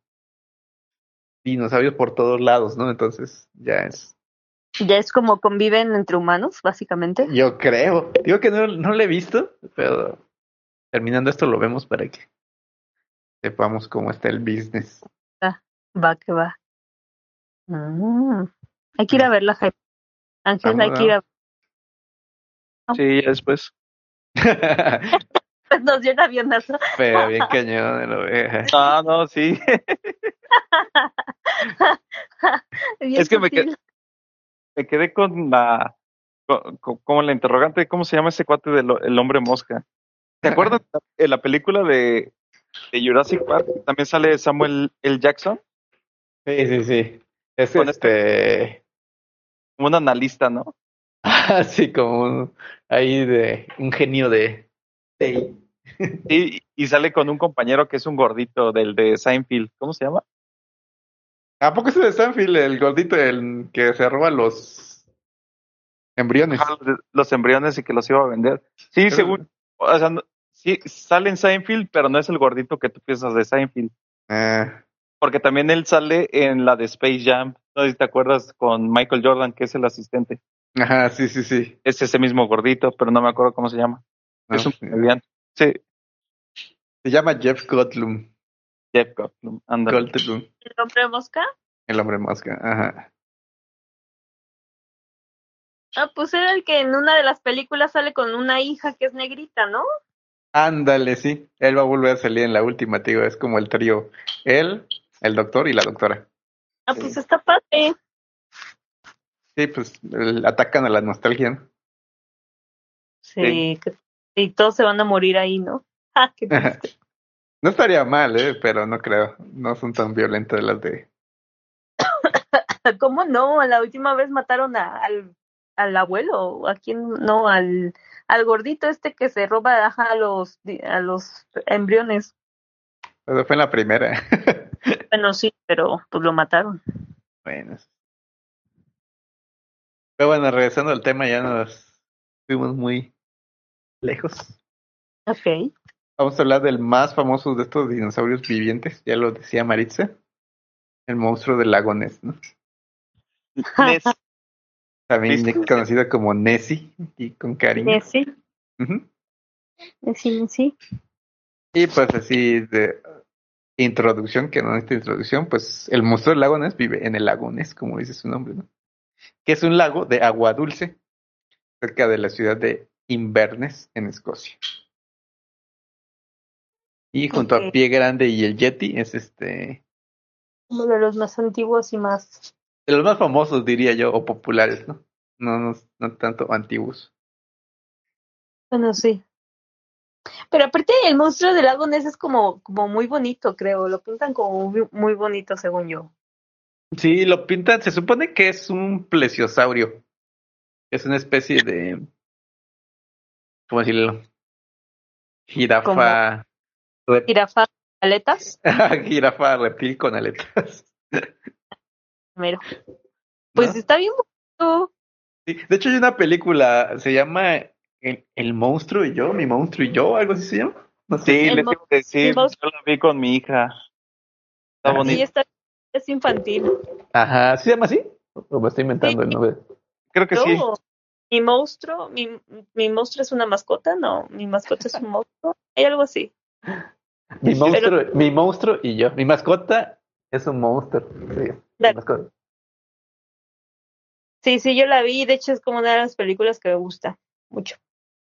dinosaurios por todos lados, ¿no? Entonces ya es... Ya es como conviven entre humanos, básicamente. Yo creo. Digo que no, no lo he visto, pero terminando esto lo vemos para que sepamos cómo está el business. Va, que va. Mm. Hay que ir a verla, Jaime. Ángel, Vamos, hay que ir a Sí, ya después. Nos dio el avionazo. pero bien cañón de la oveja. Ah, no, sí. Bien Es que me sutil. Me quedé con la. con- con- como la interrogante, ¿cómo se llama ese cuate del el hombre mosca? ¿Te acuerdas de la película de, de Jurassic Park? También sale Samuel L. Jackson, Sí, sí, sí. Es Con este... como un analista, ¿no? Así como un, ahí de un genio de... de- Y, y sale con un compañero que es un gordito del de Seinfeld. ¿Cómo se llama? ¿A poco es de Stanfield, el gordito el que se roba los embriones? Los, embriones y que los iba a vender. Sí, Pero- según. O sea, sí, sale en Seinfeld, pero no es el gordito que tú piensas de Seinfeld. Ah, Porque también él sale en la de Space Jam. No sé si te acuerdas con Michael Jordan, que es el asistente. ajá, sí, sí, sí. Es ese mismo gordito, pero no me acuerdo cómo se llama. No, es un sí. comediante. Sí, Se llama Jeff Goldblum. Jeff Goldblum, ándale. Goldblum, ¿El hombre mosca? el hombre mosca. Ajá. Ah, pues era el que en una de las películas sale con una hija que es negrita, ¿no? Ándale, sí. Él va a volver a salir en la última, tío. Es como el trío. Él, el doctor y la doctora. Ah, pues está padre. Sí, pues el- atacan a la nostalgia. ¿no? Sí, que- y todos se van a morir ahí, ¿no? Ah, qué. No estaría mal, ¿eh? Pero no creo. No son tan violentas las de... ¿Cómo no? La última vez mataron a- al, al abuelo, ¿a quién? No, al, al gordito este que se roba ajá, a los, a los embriones. Pero fue en la primera. Bueno, sí, pero pues lo mataron. bueno. Pero bueno, regresando al tema, ya nos fuimos muy lejos. Ok. Vamos a hablar del más famoso de estos dinosaurios vivientes. Ya lo decía Maritza. El monstruo del lago Ness, ¿no? Ness, También ¿Viste? conocido como Nessie, y con cariño. Ujú. sí, sí. Y pues así de introducción, que no necesita introducción, pues el monstruo del lago Ness vive en el lago Ness, como dice su nombre, ¿no? Que es un lago de agua dulce, cerca de la ciudad de Inverness, en Escocia. Y junto Ok. a Pie Grande y el Yeti es este Uno de los más antiguos y más. De los más famosos, diría yo, o populares, ¿no? No, no, no tanto antiguos. Bueno, sí. Pero aparte, el monstruo del lago Ness es como, como muy bonito, creo. Lo pintan como muy, muy bonito, según yo. Sí, lo pintan, se supone que es un plesiosaurio. Es una especie de. ¿Cómo decirlo? Jirafa. rep- Jirafa, aletas, jirafa reptil con aletas. Primero. Pues ¿no? está bien bonito. Sí, De hecho, hay una película, se llama El, El monstruo y yo, mi monstruo y yo, algo así se llama. No sé. sí, El les mo- iba a decir, yo la vi con mi hija. Está Ah, Sí, bonito. está, es infantil. Ajá, ¿sí se llama así? O me estoy inventando el nombre. Creo que sí. Mi monstruo, mi, mi monstruo es una mascota, no, mi mascota es un monstruo. Hay algo así. Mi Pero- monstruo, mi monstruo y yo. Mi mascota es un monstruo. Sí, Dale. Sí, sí, yo la vi. De hecho, es como una de las películas que me gusta mucho.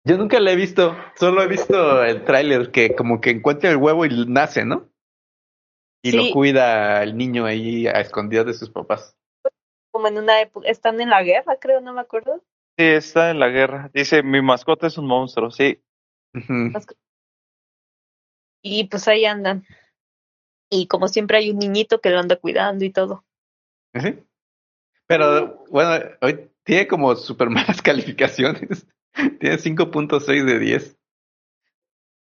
Yo nunca la he visto, solo he visto el tráiler que como que encuentra el huevo y nace, ¿no? Y Sí. lo cuida el niño ahí a escondidas de sus papás. Como en una época, están en la guerra, creo, no me acuerdo. Sí, está en la guerra. Dice, mi mascota es un monstruo, sí. Y pues ahí andan. Y como siempre hay un niñito que lo anda cuidando y todo. ¿Sí? Pero bueno, hoy tiene como super malas calificaciones. Tiene 5.6 de 10.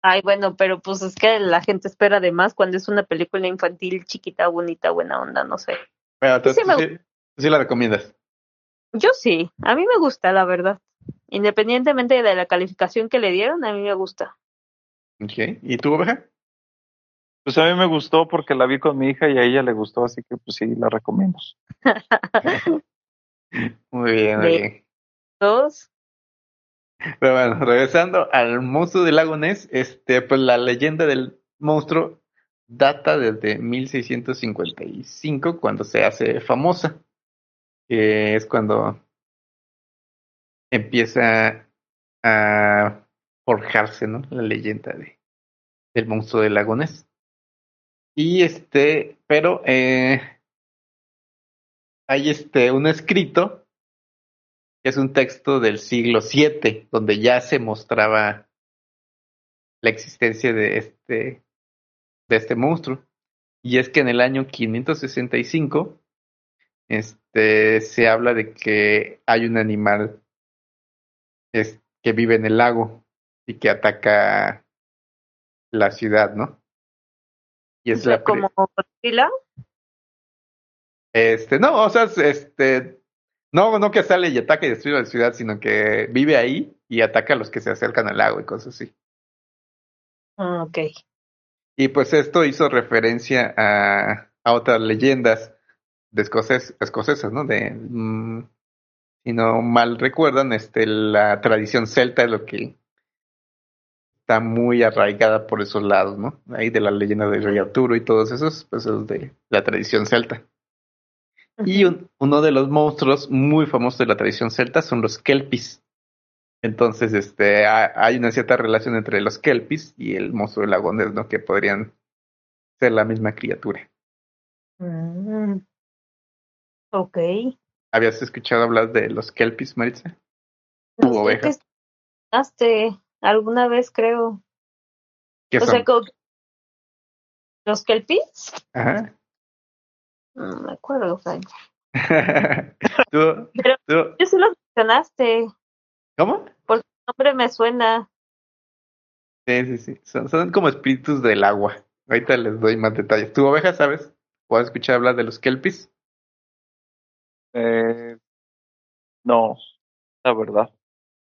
Ay, bueno, pero pues es que la gente espera de más cuando es una película infantil chiquita, bonita, buena onda, no sé. Bueno, entonces Sí me sí la recomiendas. Yo sí, a mí me gusta, la verdad. Independientemente de la calificación que le dieron, a mí me gusta. Ok. ¿Y tú, oveja? Pues a mí me gustó porque la vi con mi hija y a ella le gustó, así que pues sí, la recomiendo. Muy bien, muy bien. Dos, Pero bueno, regresando al monstruo del lago Ness, este, pues la leyenda del monstruo data desde 1655, cuando se hace famosa, que es cuando empieza a forjarse, ¿no? La leyenda de, del monstruo del lago Ness. Y este, pero eh, hay este, un escrito que es un texto del siglo VII, donde ya se mostraba la existencia de este, de este monstruo. Y es que en el año 565 este, se habla de que hay un animal que vive en el lago y que ataca la ciudad, ¿no? Y es la como Godzilla. Este, no, o sea, es- este, no, no que sale y ataca y destruye la ciudad, sino que vive ahí y ataca a los que se acercan al lago y cosas así. Ah, ok. Y pues esto hizo referencia a, a otras leyendas de escoces, escocesas, ¿no? De, mm, si no mal recuerdan, este, la tradición celta es lo que está muy arraigada por esos lados, ¿no? Ahí de la leyenda de Rey Arturo y todos esos, pues es de la tradición celta. Y uno de los monstruos muy famosos de la tradición celta son los kelpis. Entonces, este, hay una cierta relación entre los kelpis y el monstruo del lago ¿no? Que podrían ser la misma criatura. Mm. Ok. ¿Habías escuchado hablar de los kelpis, Maritza? ¿U ovejas? Alguna vez creo. ¿Qué son? ¿Los kelpis? Ajá. No me acuerdo, Frank. ¿Tú, Pero tú, yo sí los mencionaste. ¿Cómo? Porque el nombre me suena. Sí, sí, sí. Son, son como espíritus del agua. Ahorita les doy más detalles. ¿Tu oveja sabes? ¿Puedes escuchar hablar de los kelpis? Eh, no, la verdad.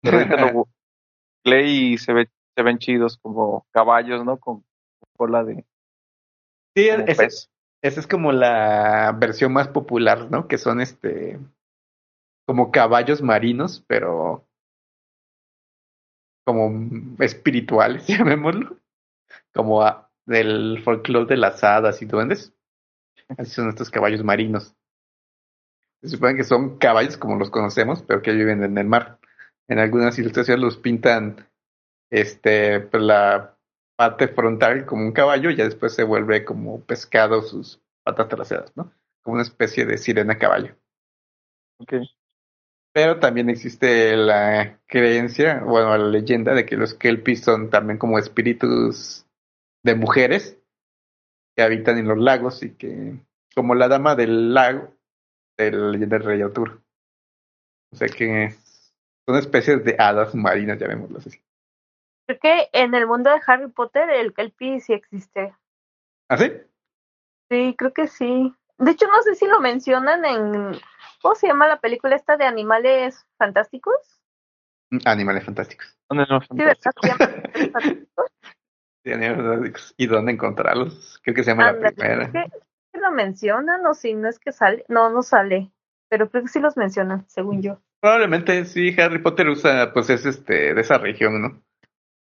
Pero ahorita lo leí y se, ve, se ven chidos como caballos, ¿no? Con, cola de. Sí, ese, pez. esa es como la versión más popular, ¿no? Que son este. como caballos marinos, pero. como espirituales, llamémoslo. Como a- del folclore de las hadas y duendes. Así son estos caballos marinos. Se supone que son caballos como los conocemos, pero que viven en el mar. En algunas ilustraciones los pintan este pues, la parte frontal como un caballo y ya después se vuelve como pescado sus patas traseras, ¿no? Como una especie de sirena caballo. Ok. Pero también existe la creencia, bueno, la leyenda de que los kelpis son también como espíritus de mujeres que habitan en los lagos y que, como la dama del lago de la leyenda del Rey Arturo. O sea que son especies de hadas marinas, llamémoslo así. Creo que en el mundo de Harry Potter el Kelpie sí existe. ¿Ah, sí? Sí, creo que sí. De hecho, no sé si lo mencionan en. ¿Cómo se llama la película esta de animales fantásticos? Animales fantásticos. Animales Fantásticos. Sí, animales fantásticos. ¿Y dónde encontrarlos? Creo que se llama la primera. creo que- que lo mencionan o si no es que sale. No, no sale. Pero creo que sí los mencionan, según yo. Probablemente sí, Harry Potter usa, pues es este, de esa región, ¿no?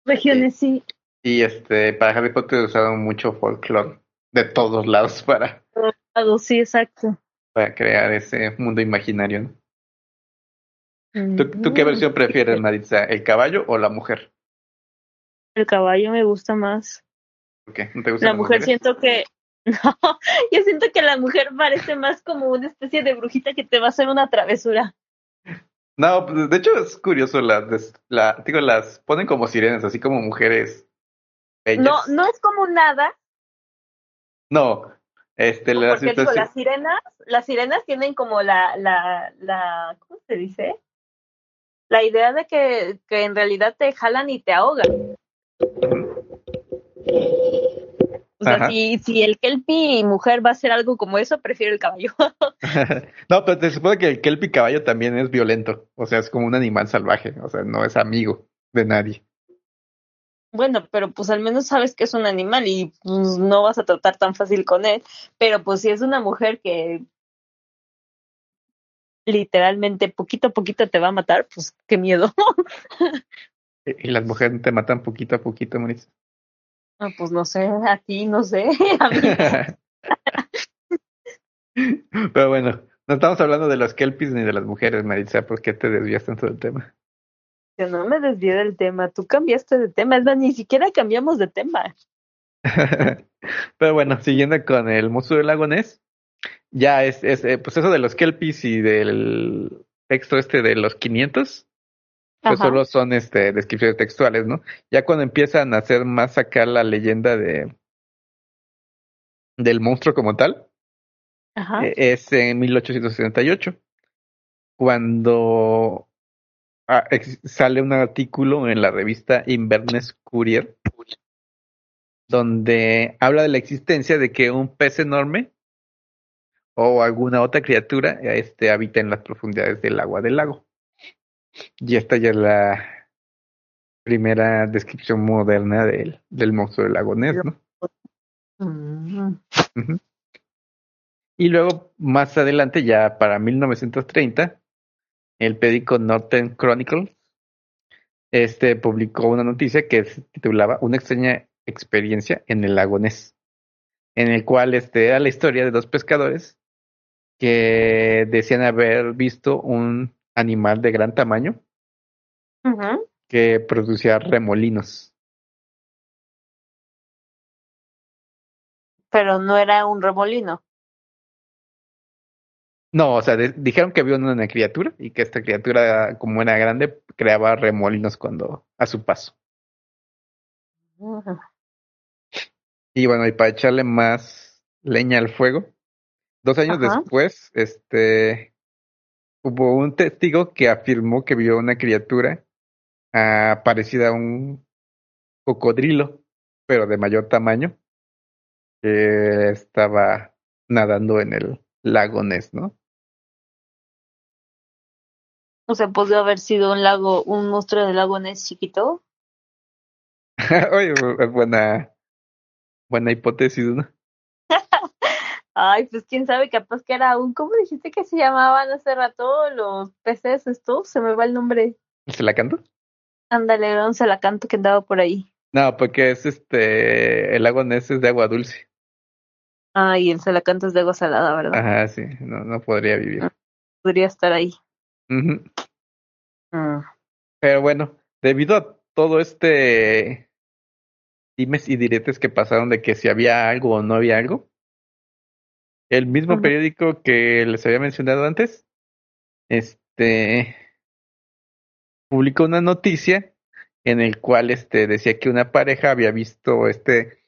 Regiones sí. Y este, para Harry Potter usaron mucho folclore de todos lados para, sí, exacto. para crear ese mundo imaginario, ¿no? ¿Tú, tú qué versión prefieres, Maritza? ¿El caballo o la mujer? El caballo me gusta más. ¿Por qué? ¿No te gustan La mujer mujeres? siento que. No, yo siento que la mujer parece más como una especie de brujita que te va a hacer una travesura. No, pues, de hecho es curioso, las, la, digo, las ponen como sirenas, así como mujeres bellas. No, no es como nada, No, este, las porque digo, situaciones- las sirenas, las sirenas tienen como la, la, la, ¿cómo se dice? La idea de que, que en realidad te jalan y te ahogan. O sea, Ajá. si, si el kelpie mujer va a hacer algo como eso, prefiero el caballo. no, pero te supone que el kelpie caballo también es violento, o sea, es como un animal salvaje, o sea, no es amigo de nadie. Bueno, pero pues al menos sabes que es un animal y pues no vas a tratar tan fácil con él. Pero pues si es una mujer que literalmente poquito a poquito te va a matar, pues qué miedo. Y y las mujeres te matan poquito a poquito, Mauricio. Ah, pues no sé, a ti no sé, a mí Pero bueno, no estamos hablando de los kelpies ni de las mujeres, Maritza. ¿Por qué te desvías tanto del tema? yo no me desvié del tema, tú cambiaste de tema, es más, ni siquiera cambiamos de tema. Pero bueno, siguiendo con el monstruo del lago Ness, ya es, es eh, pues eso de los kelpies y del texto este de los 500, pues solo son este descripciones textuales, ¿no? Ya cuando empiezan a hacer más acá la leyenda de del monstruo como tal, Ajá. eh, es en 1878, cuando ah, sale un artículo en la revista Inverness Courier, donde habla de la existencia de que un pez enorme o alguna otra criatura este, habita en las profundidades del agua del lago. Y esta ya es la primera descripción moderna del, del monstruo del lago Ness, ¿no? Y luego, más adelante, ya para 1930, el periódico Northern Chronicle este publicó una noticia que se titulaba Una extraña experiencia en el lago Ness, en el cual este, era la historia de dos pescadores que decían haber visto un animal de gran tamaño que producía remolinos. Pero no era un remolino. No, o sea, de- dijeron que vio una criatura y que esta criatura, como era grande, creaba remolinos cuando a su paso. Y bueno, y para echarle más leña al fuego, dos años Ajá. después, este, hubo un testigo que afirmó que vio una criatura ah, parecida a un cocodrilo, pero de mayor tamaño, que estaba nadando en el lago Ness, ¿no? O sea, pudo haber sido un lago, un monstruo del lago Ness chiquito. Oye, bu- buena, buena hipótesis, ¿no? Ay, pues quién sabe, capaz que era un, ¿cómo dijiste que se llamaban hace rato los peces estos? Se me va el nombre. ¿Se la canto? Ándale, era un salacanto que andaba por ahí. No, porque es este, el lago Ness es de agua dulce. Ay, el salacanto es de agua salada, ¿verdad? Ajá, sí, no, no podría vivir. Podría estar ahí. Mm. Pero bueno, debido a todo este dimes y diretes que pasaron de que si había algo o no había algo, el mismo periódico que les había mencionado antes, este publicó una noticia en el cual este decía que una pareja había visto este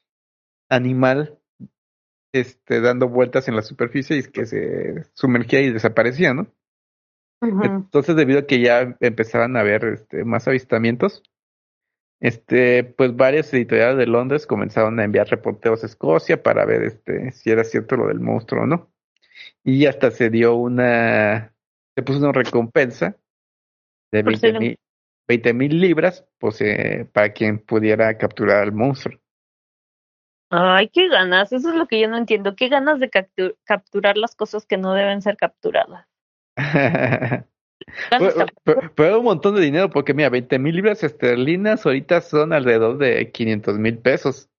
animal este dando vueltas en la superficie y que se sumergía y desaparecía, ¿no? Entonces, debido a que ya empezaban a haber este, más avistamientos, este, pues varias editoriales de Londres comenzaron a enviar reporteros a Escocia para ver este, si era cierto lo del monstruo o no. Y hasta se dio una, se puso una recompensa de Por 20 ser un- mil, 20 mil libras pues, eh, para quien pudiera capturar al monstruo. Ay, qué ganas, eso es lo que yo no entiendo. Qué ganas de captu- capturar las cosas que no deben ser capturadas. Pero, cap- pero- pero un montón de dinero, porque mira, 20 mil libras esterlinas ahorita son alrededor de 500 mil pesos.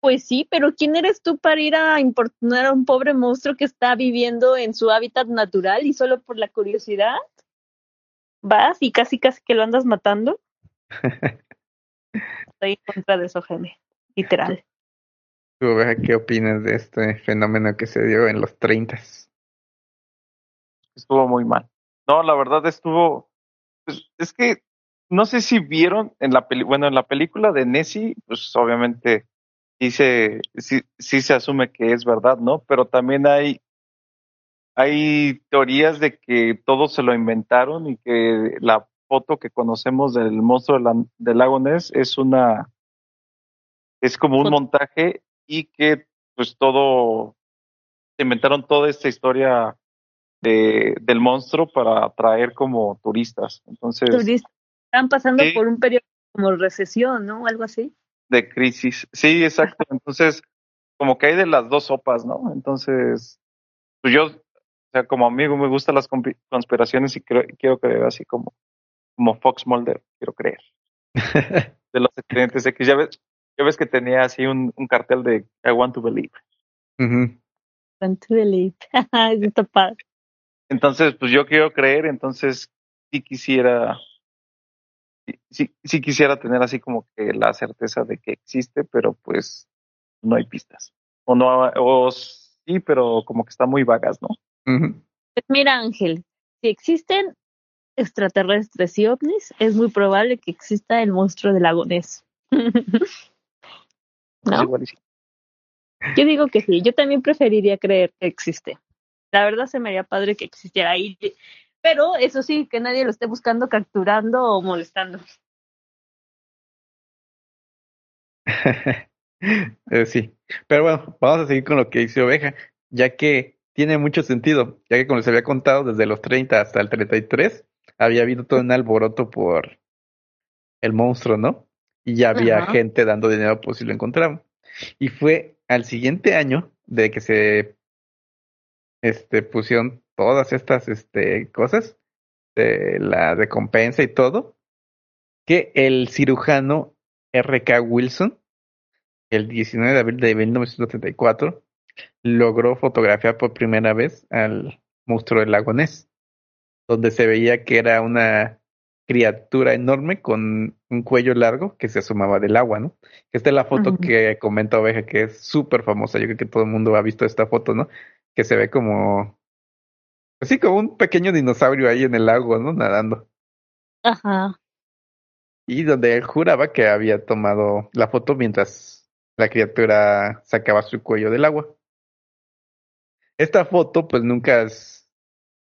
Pues sí, pero ¿quién eres tú para ir a importunar a un pobre monstruo que está viviendo en su hábitat natural y solo por la curiosidad? ¿Vas y casi casi que lo andas matando? Estoy en contra de eso, Jaime. Literal. ¿Tú, Oveja, qué opinas de este fenómeno que se dio en los 30? estuvo muy mal. No, la verdad estuvo, pues, es que no sé si vieron en la peli, bueno, en la película de Nessie, pues obviamente sí se, sí, sí se asume que es verdad, ¿no? Pero también hay, hay teorías de que todo se lo inventaron y que la foto que conocemos del monstruo de la- del lago Ness es una, es como un montaje y que pues todo, se inventaron toda esta historia de, del monstruo para atraer como turistas. Entonces, Turistas están pasando Sí. por un periodo como recesión, ¿no? Algo así. de crisis. Sí, exacto. Entonces, como que hay de las dos sopas, ¿no? Entonces, pues yo, o sea, como amigo me gustan las conspiraciones y creo- quiero creer así como, como Fox Mulder, quiero creer. De los expedientes X, ya ves, ya ves que tenía así un, un cartel de I want to believe. Ujú. Want to believe. Está padre. Entonces, pues yo quiero creer, entonces sí quisiera, sí, quisiera tener así como que la certeza de que existe, pero pues no hay pistas. O no, o sí, pero como que están muy vagas, ¿no? Pues mira, Ángel, si existen extraterrestres y ovnis, es muy probable que exista el monstruo del lago Ness. Pues ¿No? Yo digo que sí, yo también preferiría creer que existe. La verdad se me haría padre que existiera ahí, pero eso sí, que nadie lo esté buscando, capturando o molestando. Eh, sí, pero bueno, vamos a seguir con lo que dice Oveja, ya que tiene mucho sentido, ya que como les había contado, desde los 30 hasta el 33 había habido todo un alboroto por el monstruo, ¿no? Y ya había Ajá. gente dando dinero por si lo encontraban. Y fue al siguiente año de que se este, pusieron todas estas este, cosas, de la recompensa y todo, que el cirujano R.K. Wilson, el 19 de abril de 1934, logró fotografiar por primera vez al monstruo del lago Ness, donde se veía que era una criatura enorme con un cuello largo que se asomaba del agua, ¿no? Esta es la foto que comenta Oveja, que es súper famosa. Yo creo que todo el mundo ha visto esta foto, ¿no? Que se ve como, así como un pequeño dinosaurio ahí en el lago, ¿no? Nadando. Ajá. Y donde él juraba que había tomado la foto mientras la criatura sacaba su cuello del agua. Esta foto, pues nunca es.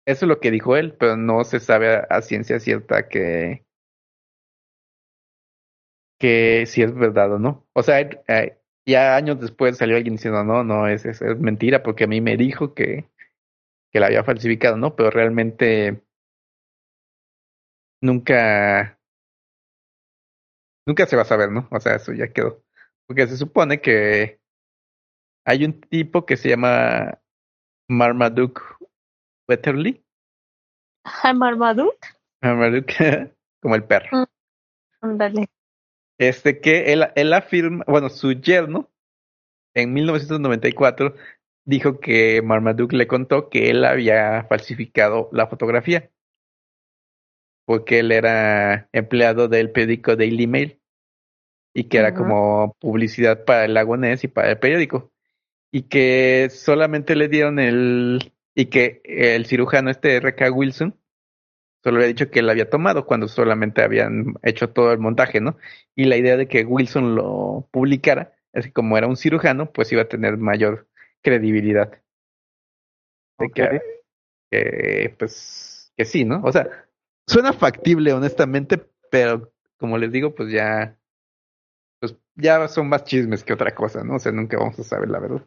Eso es lo que dijo él, pero no se sabe a, a ciencia cierta que. que si es verdad o no. O sea, eh, ya años después salió alguien diciendo, no, no, es, es, es mentira, porque a mí me dijo que, que la había falsificado, ¿no? Pero realmente nunca. Nunca se va a saber, ¿no? O sea, eso ya quedó. Porque se supone que hay un tipo que se llama Marmaduke Wetterly. Marmaduke. Marmaduke, como el perro. Ándale. Este que él, él afirma, bueno, su yerno en 1994 dijo que Marmaduke le contó que él había falsificado la fotografía porque él era empleado del periódico Daily Mail y que era como publicidad para el Lago Ness y para el periódico y que solamente le dieron el y que el cirujano este R.K. Wilson solo había dicho que él había tomado cuando solamente habían hecho todo el montaje, ¿no? Y la idea de que Wilson lo publicara es que como era un cirujano, pues iba a tener mayor credibilidad. De que, pues, que sí, ¿no? O sea, suena factible, honestamente, pero como les digo, pues ya, pues ya son más chismes que otra cosa, ¿no? O sea, nunca vamos a saber la verdad.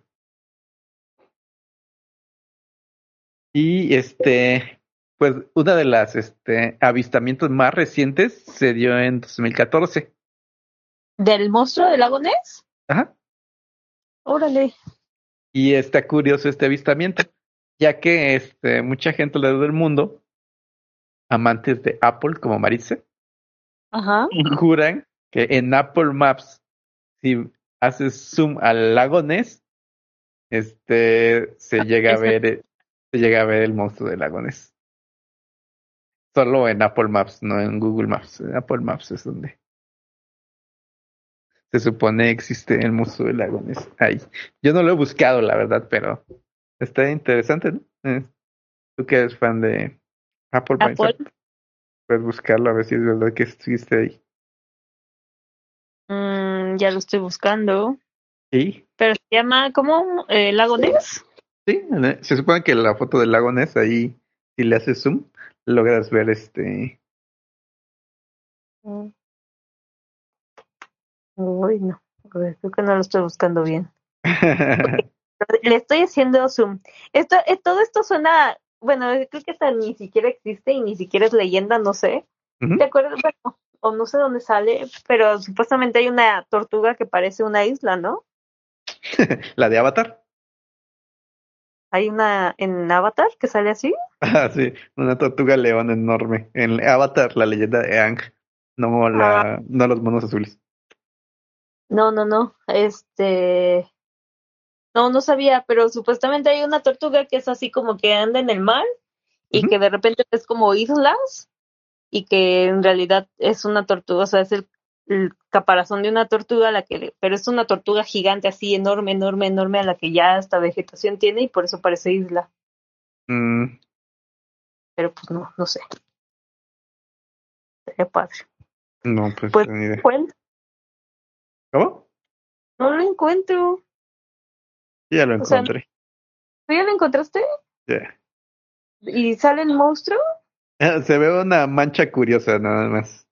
Y este, pues una de las este, avistamientos más recientes se dio en 2014. ¿Del monstruo del lago Ness? Ajá. Órale. Y está curioso este avistamiento, ya que este, mucha gente alrededor del mundo, amantes de Apple como Maritza, Ajá. juran que en Apple Maps, si haces zoom al lago Ness, este, se llega a ver, se llega a ver el monstruo del lago Ness. Solo en Apple Maps, no en Google Maps. En Apple Maps es donde se supone existe el monstruo del lago Ness. Ahí. Yo no lo he buscado, la verdad, pero está interesante, ¿no? Eh, Tú que eres fan de Apple, Apple. Maps, puedes buscarlo a ver si es verdad que existe ahí. Mm, ya lo estoy buscando. ¿Y? Pero se llama, ¿cómo? Eh, ¿Lago Ness? Sí, se supone que la foto del lago Ness ahí, si le haces zoom, logras ver este. Mm. Uy, no. Creo que no lo estoy buscando bien. Le estoy haciendo zoom. Esto, eh, todo esto suena, bueno, creo que hasta ni siquiera existe y ni siquiera es leyenda, no sé. Ujú. ¿Te acuerdas? Bueno, o no sé dónde sale, pero supuestamente hay una tortuga que parece una isla, ¿no? la de Avatar. Hay una en Avatar que sale así. Ah, sí, una tortuga león enorme. En Avatar, la leyenda de Aang, no, la, no los monos azules. No, no, no. Este. No, no sabía, pero supuestamente hay una tortuga que es así como que anda en el mar y que de repente es como islas y que en realidad es una tortuga, o sea, es el, el caparazón de una tortuga, la que le- pero es una tortuga gigante así enorme, enorme, enorme a la que ya hasta vegetación tiene y por eso parece isla. Mm, Pero pues no, no sé. Sería padre. no, pues, Pues- ni idea. ¿Cómo? no lo encuentro. Ya lo o encontré. ¿Tú ya lo encontraste? Ya. ¿Y sale el monstruo? Ah, Se ve una mancha curiosa nada más.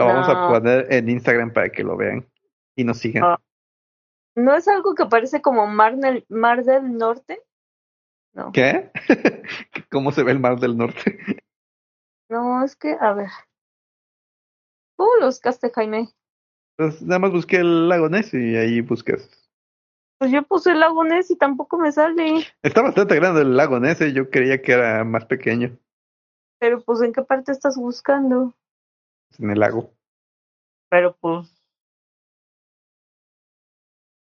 Lo vamos a poner en Instagram para que lo vean y nos sigan. Ah. ¿No es algo que parece como Mar del, mar del Norte? No. ¿Qué? ¿Cómo se ve el mar del norte? No, es que, a ver. ¿Cómo lo buscaste, Jaime? Pues nada más busqué el lago Ness y ahí buscas. Pues yo puse el lago Ness y tampoco me sale. Está bastante grande el lago Ness, eh, yo creía que era más pequeño. Pero pues, ¿en qué parte estás buscando? En el lago. Pero pues.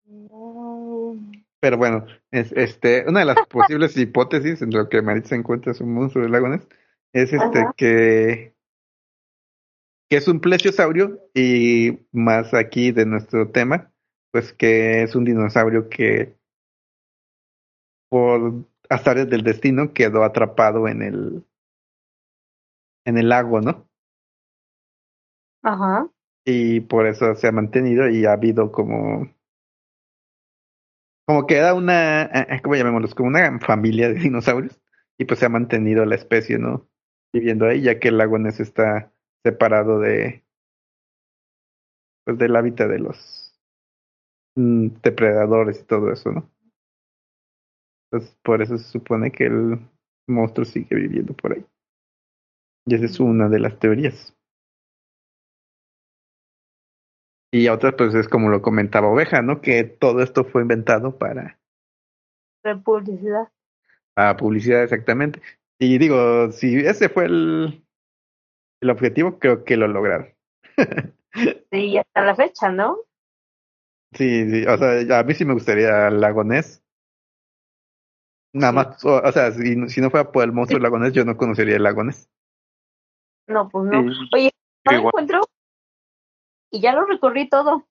No. Pero bueno, es, este, una de las posibles hipótesis en lo que Maritza encuentra su monstruo del lago Ness es este Ajá. que que es un plesiosaurio y más aquí de nuestro tema, pues que es un dinosaurio que por azares del destino quedó atrapado en el en el lago, ¿no? Ajá. y por eso se ha mantenido y ha habido como como que era una eh, cómo llamémoslos como una familia de dinosaurios y pues se ha mantenido la especie no viviendo ahí ya que el lago Ness está separado de pues del hábitat de los mm, depredadores y todo eso no entonces por eso se supone que el monstruo sigue viviendo por ahí. Y esa es una de las teorías Y otra, pues es como lo comentaba Oveja, ¿no? Que todo esto fue inventado para, De publicidad. para publicidad exactamente. Y digo, si ese fue el, el objetivo, creo que lo lograron. Sí, hasta la fecha, ¿no? sí, sí, o sea, a mí sí me gustaría el lago Ness. Nada más, o, o sea, si, si no fuera por el monstruo del lago Ness, yo no conocería el lago Ness. No, pues no. Sí, Oye, no encuentro. Y ya lo recorrí todo.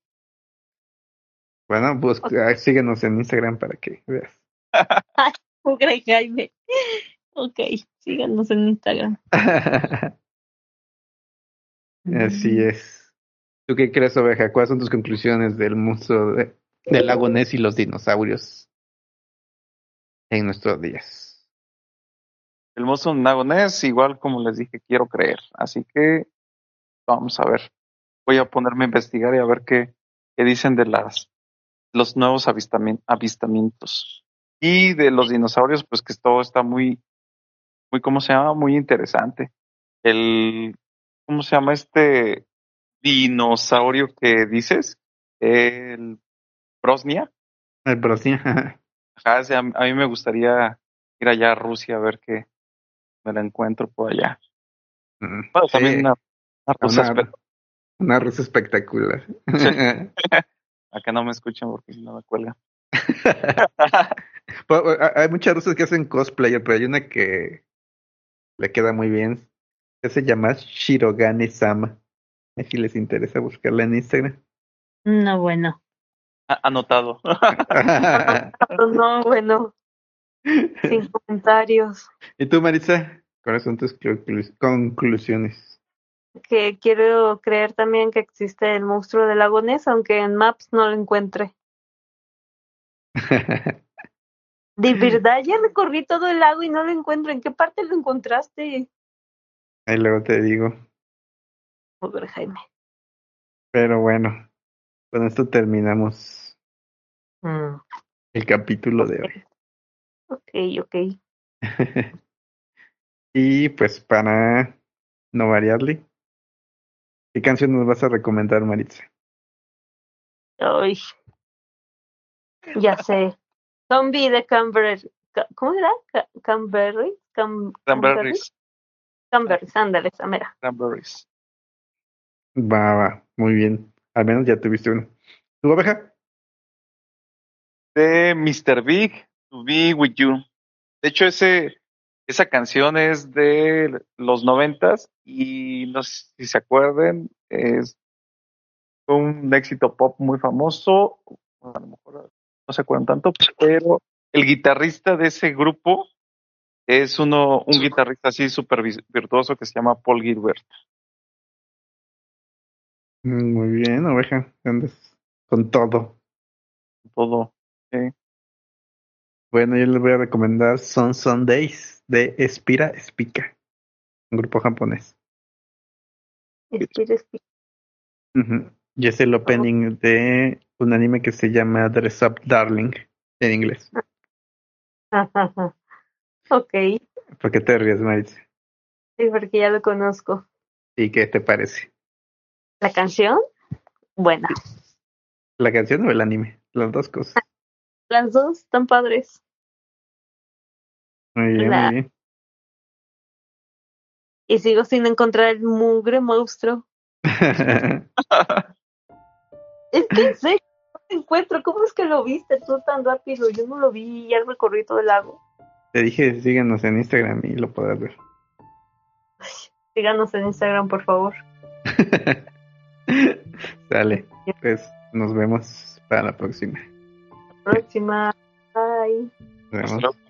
Bueno, pues síguenos en Instagram para que veas. Ok, Jaime. Ok, síganos en Instagram. Así es. ¿Tú qué crees, Oveja? ¿Cuáles son tus conclusiones del monstruo de- del lago Ness y los dinosaurios en nuestros días? El monstruo nagonés, igual como les dije, quiero creer. Así que vamos a ver. Voy a ponerme a investigar y a ver qué, qué dicen de las los nuevos avistami- avistamientos. Y de los dinosaurios, pues que todo está muy, muy, ¿cómo se llama? Muy interesante. El, ¿cómo se llama este dinosaurio que dices? El Brosnia. El Brasil. Ajá, a, mí me gustaría ir allá a Rusia a ver qué me la encuentro por allá. Mm, Bueno, también una, una rusa, una, espero. Una rusa espectacular. Acá no me escuchan porque si no me cuelgan. Pues, hay- hay muchas rusas que hacen cosplayer, pero hay una que le queda muy bien. Que se llama Shirogane Sama. Si les interesa buscarla en Instagram. No, bueno. Anotado. No, bueno. Sin comentarios. ¿Y tú, Marisa? ¿Cuáles son tus conclu- conclusiones? Que quiero creer también que existe el monstruo del lago Ness, aunque en Maps no lo encuentre. De verdad, ya recorrí todo el lago y no lo encuentro. ¿En qué parte lo encontraste? Ahí luego te digo. Pobre Jaime. Pero bueno, con esto terminamos Mm, el capítulo de hoy. ok, ok. y pues para no variarle, ¿qué canción nos vas a recomendar, Maritza? Ay. Ya sé. Zombie de Canberra. Ca- ¿Cómo era? Ca- Canberry. Cam- Cranberries. Canberries, ándale, esa mera. Cranberries. Va, va, muy bien. Al menos ya tuviste uno. ¿Tu oveja? De Mr. Big, To Be With You. De hecho, ese, esa canción es de los noventas y no sé si se acuerden, es un éxito pop muy famoso. A lo mejor no se acuerdan tanto, pero el guitarrista de ese grupo es uno, un guitarrista así súper virtuoso que se llama Paul Gilbert. Mm, Muy bien, oveja. Andas con todo. Todo. Bueno, yo les voy a recomendar Son Sundays de Espira Spica, un grupo japonés. Espira. Ujú. Y es el opening de un anime que se llama Dress Up Darling en inglés. ok, ¿Por qué te ríes, Maritza? sí, porque ya lo conozco. ¿Y qué te parece? ¿La canción? Buena. ¿La canción o el anime? Las dos cosas. Las dos están padres. Muy bien, La- muy bien. Y sigo sin encontrar el mugre monstruo. Es que en serio, no te encuentro. ¿Cómo es que lo viste tú tan rápido? Yo no lo vi, ya recorrí todo el lago. Te dije, síguenos en Instagram y lo podrás ver. Síganos en Instagram, por favor. Sale. Pues nos vemos para la próxima. Próxima. Bye. Nos vemos. Hasta luego.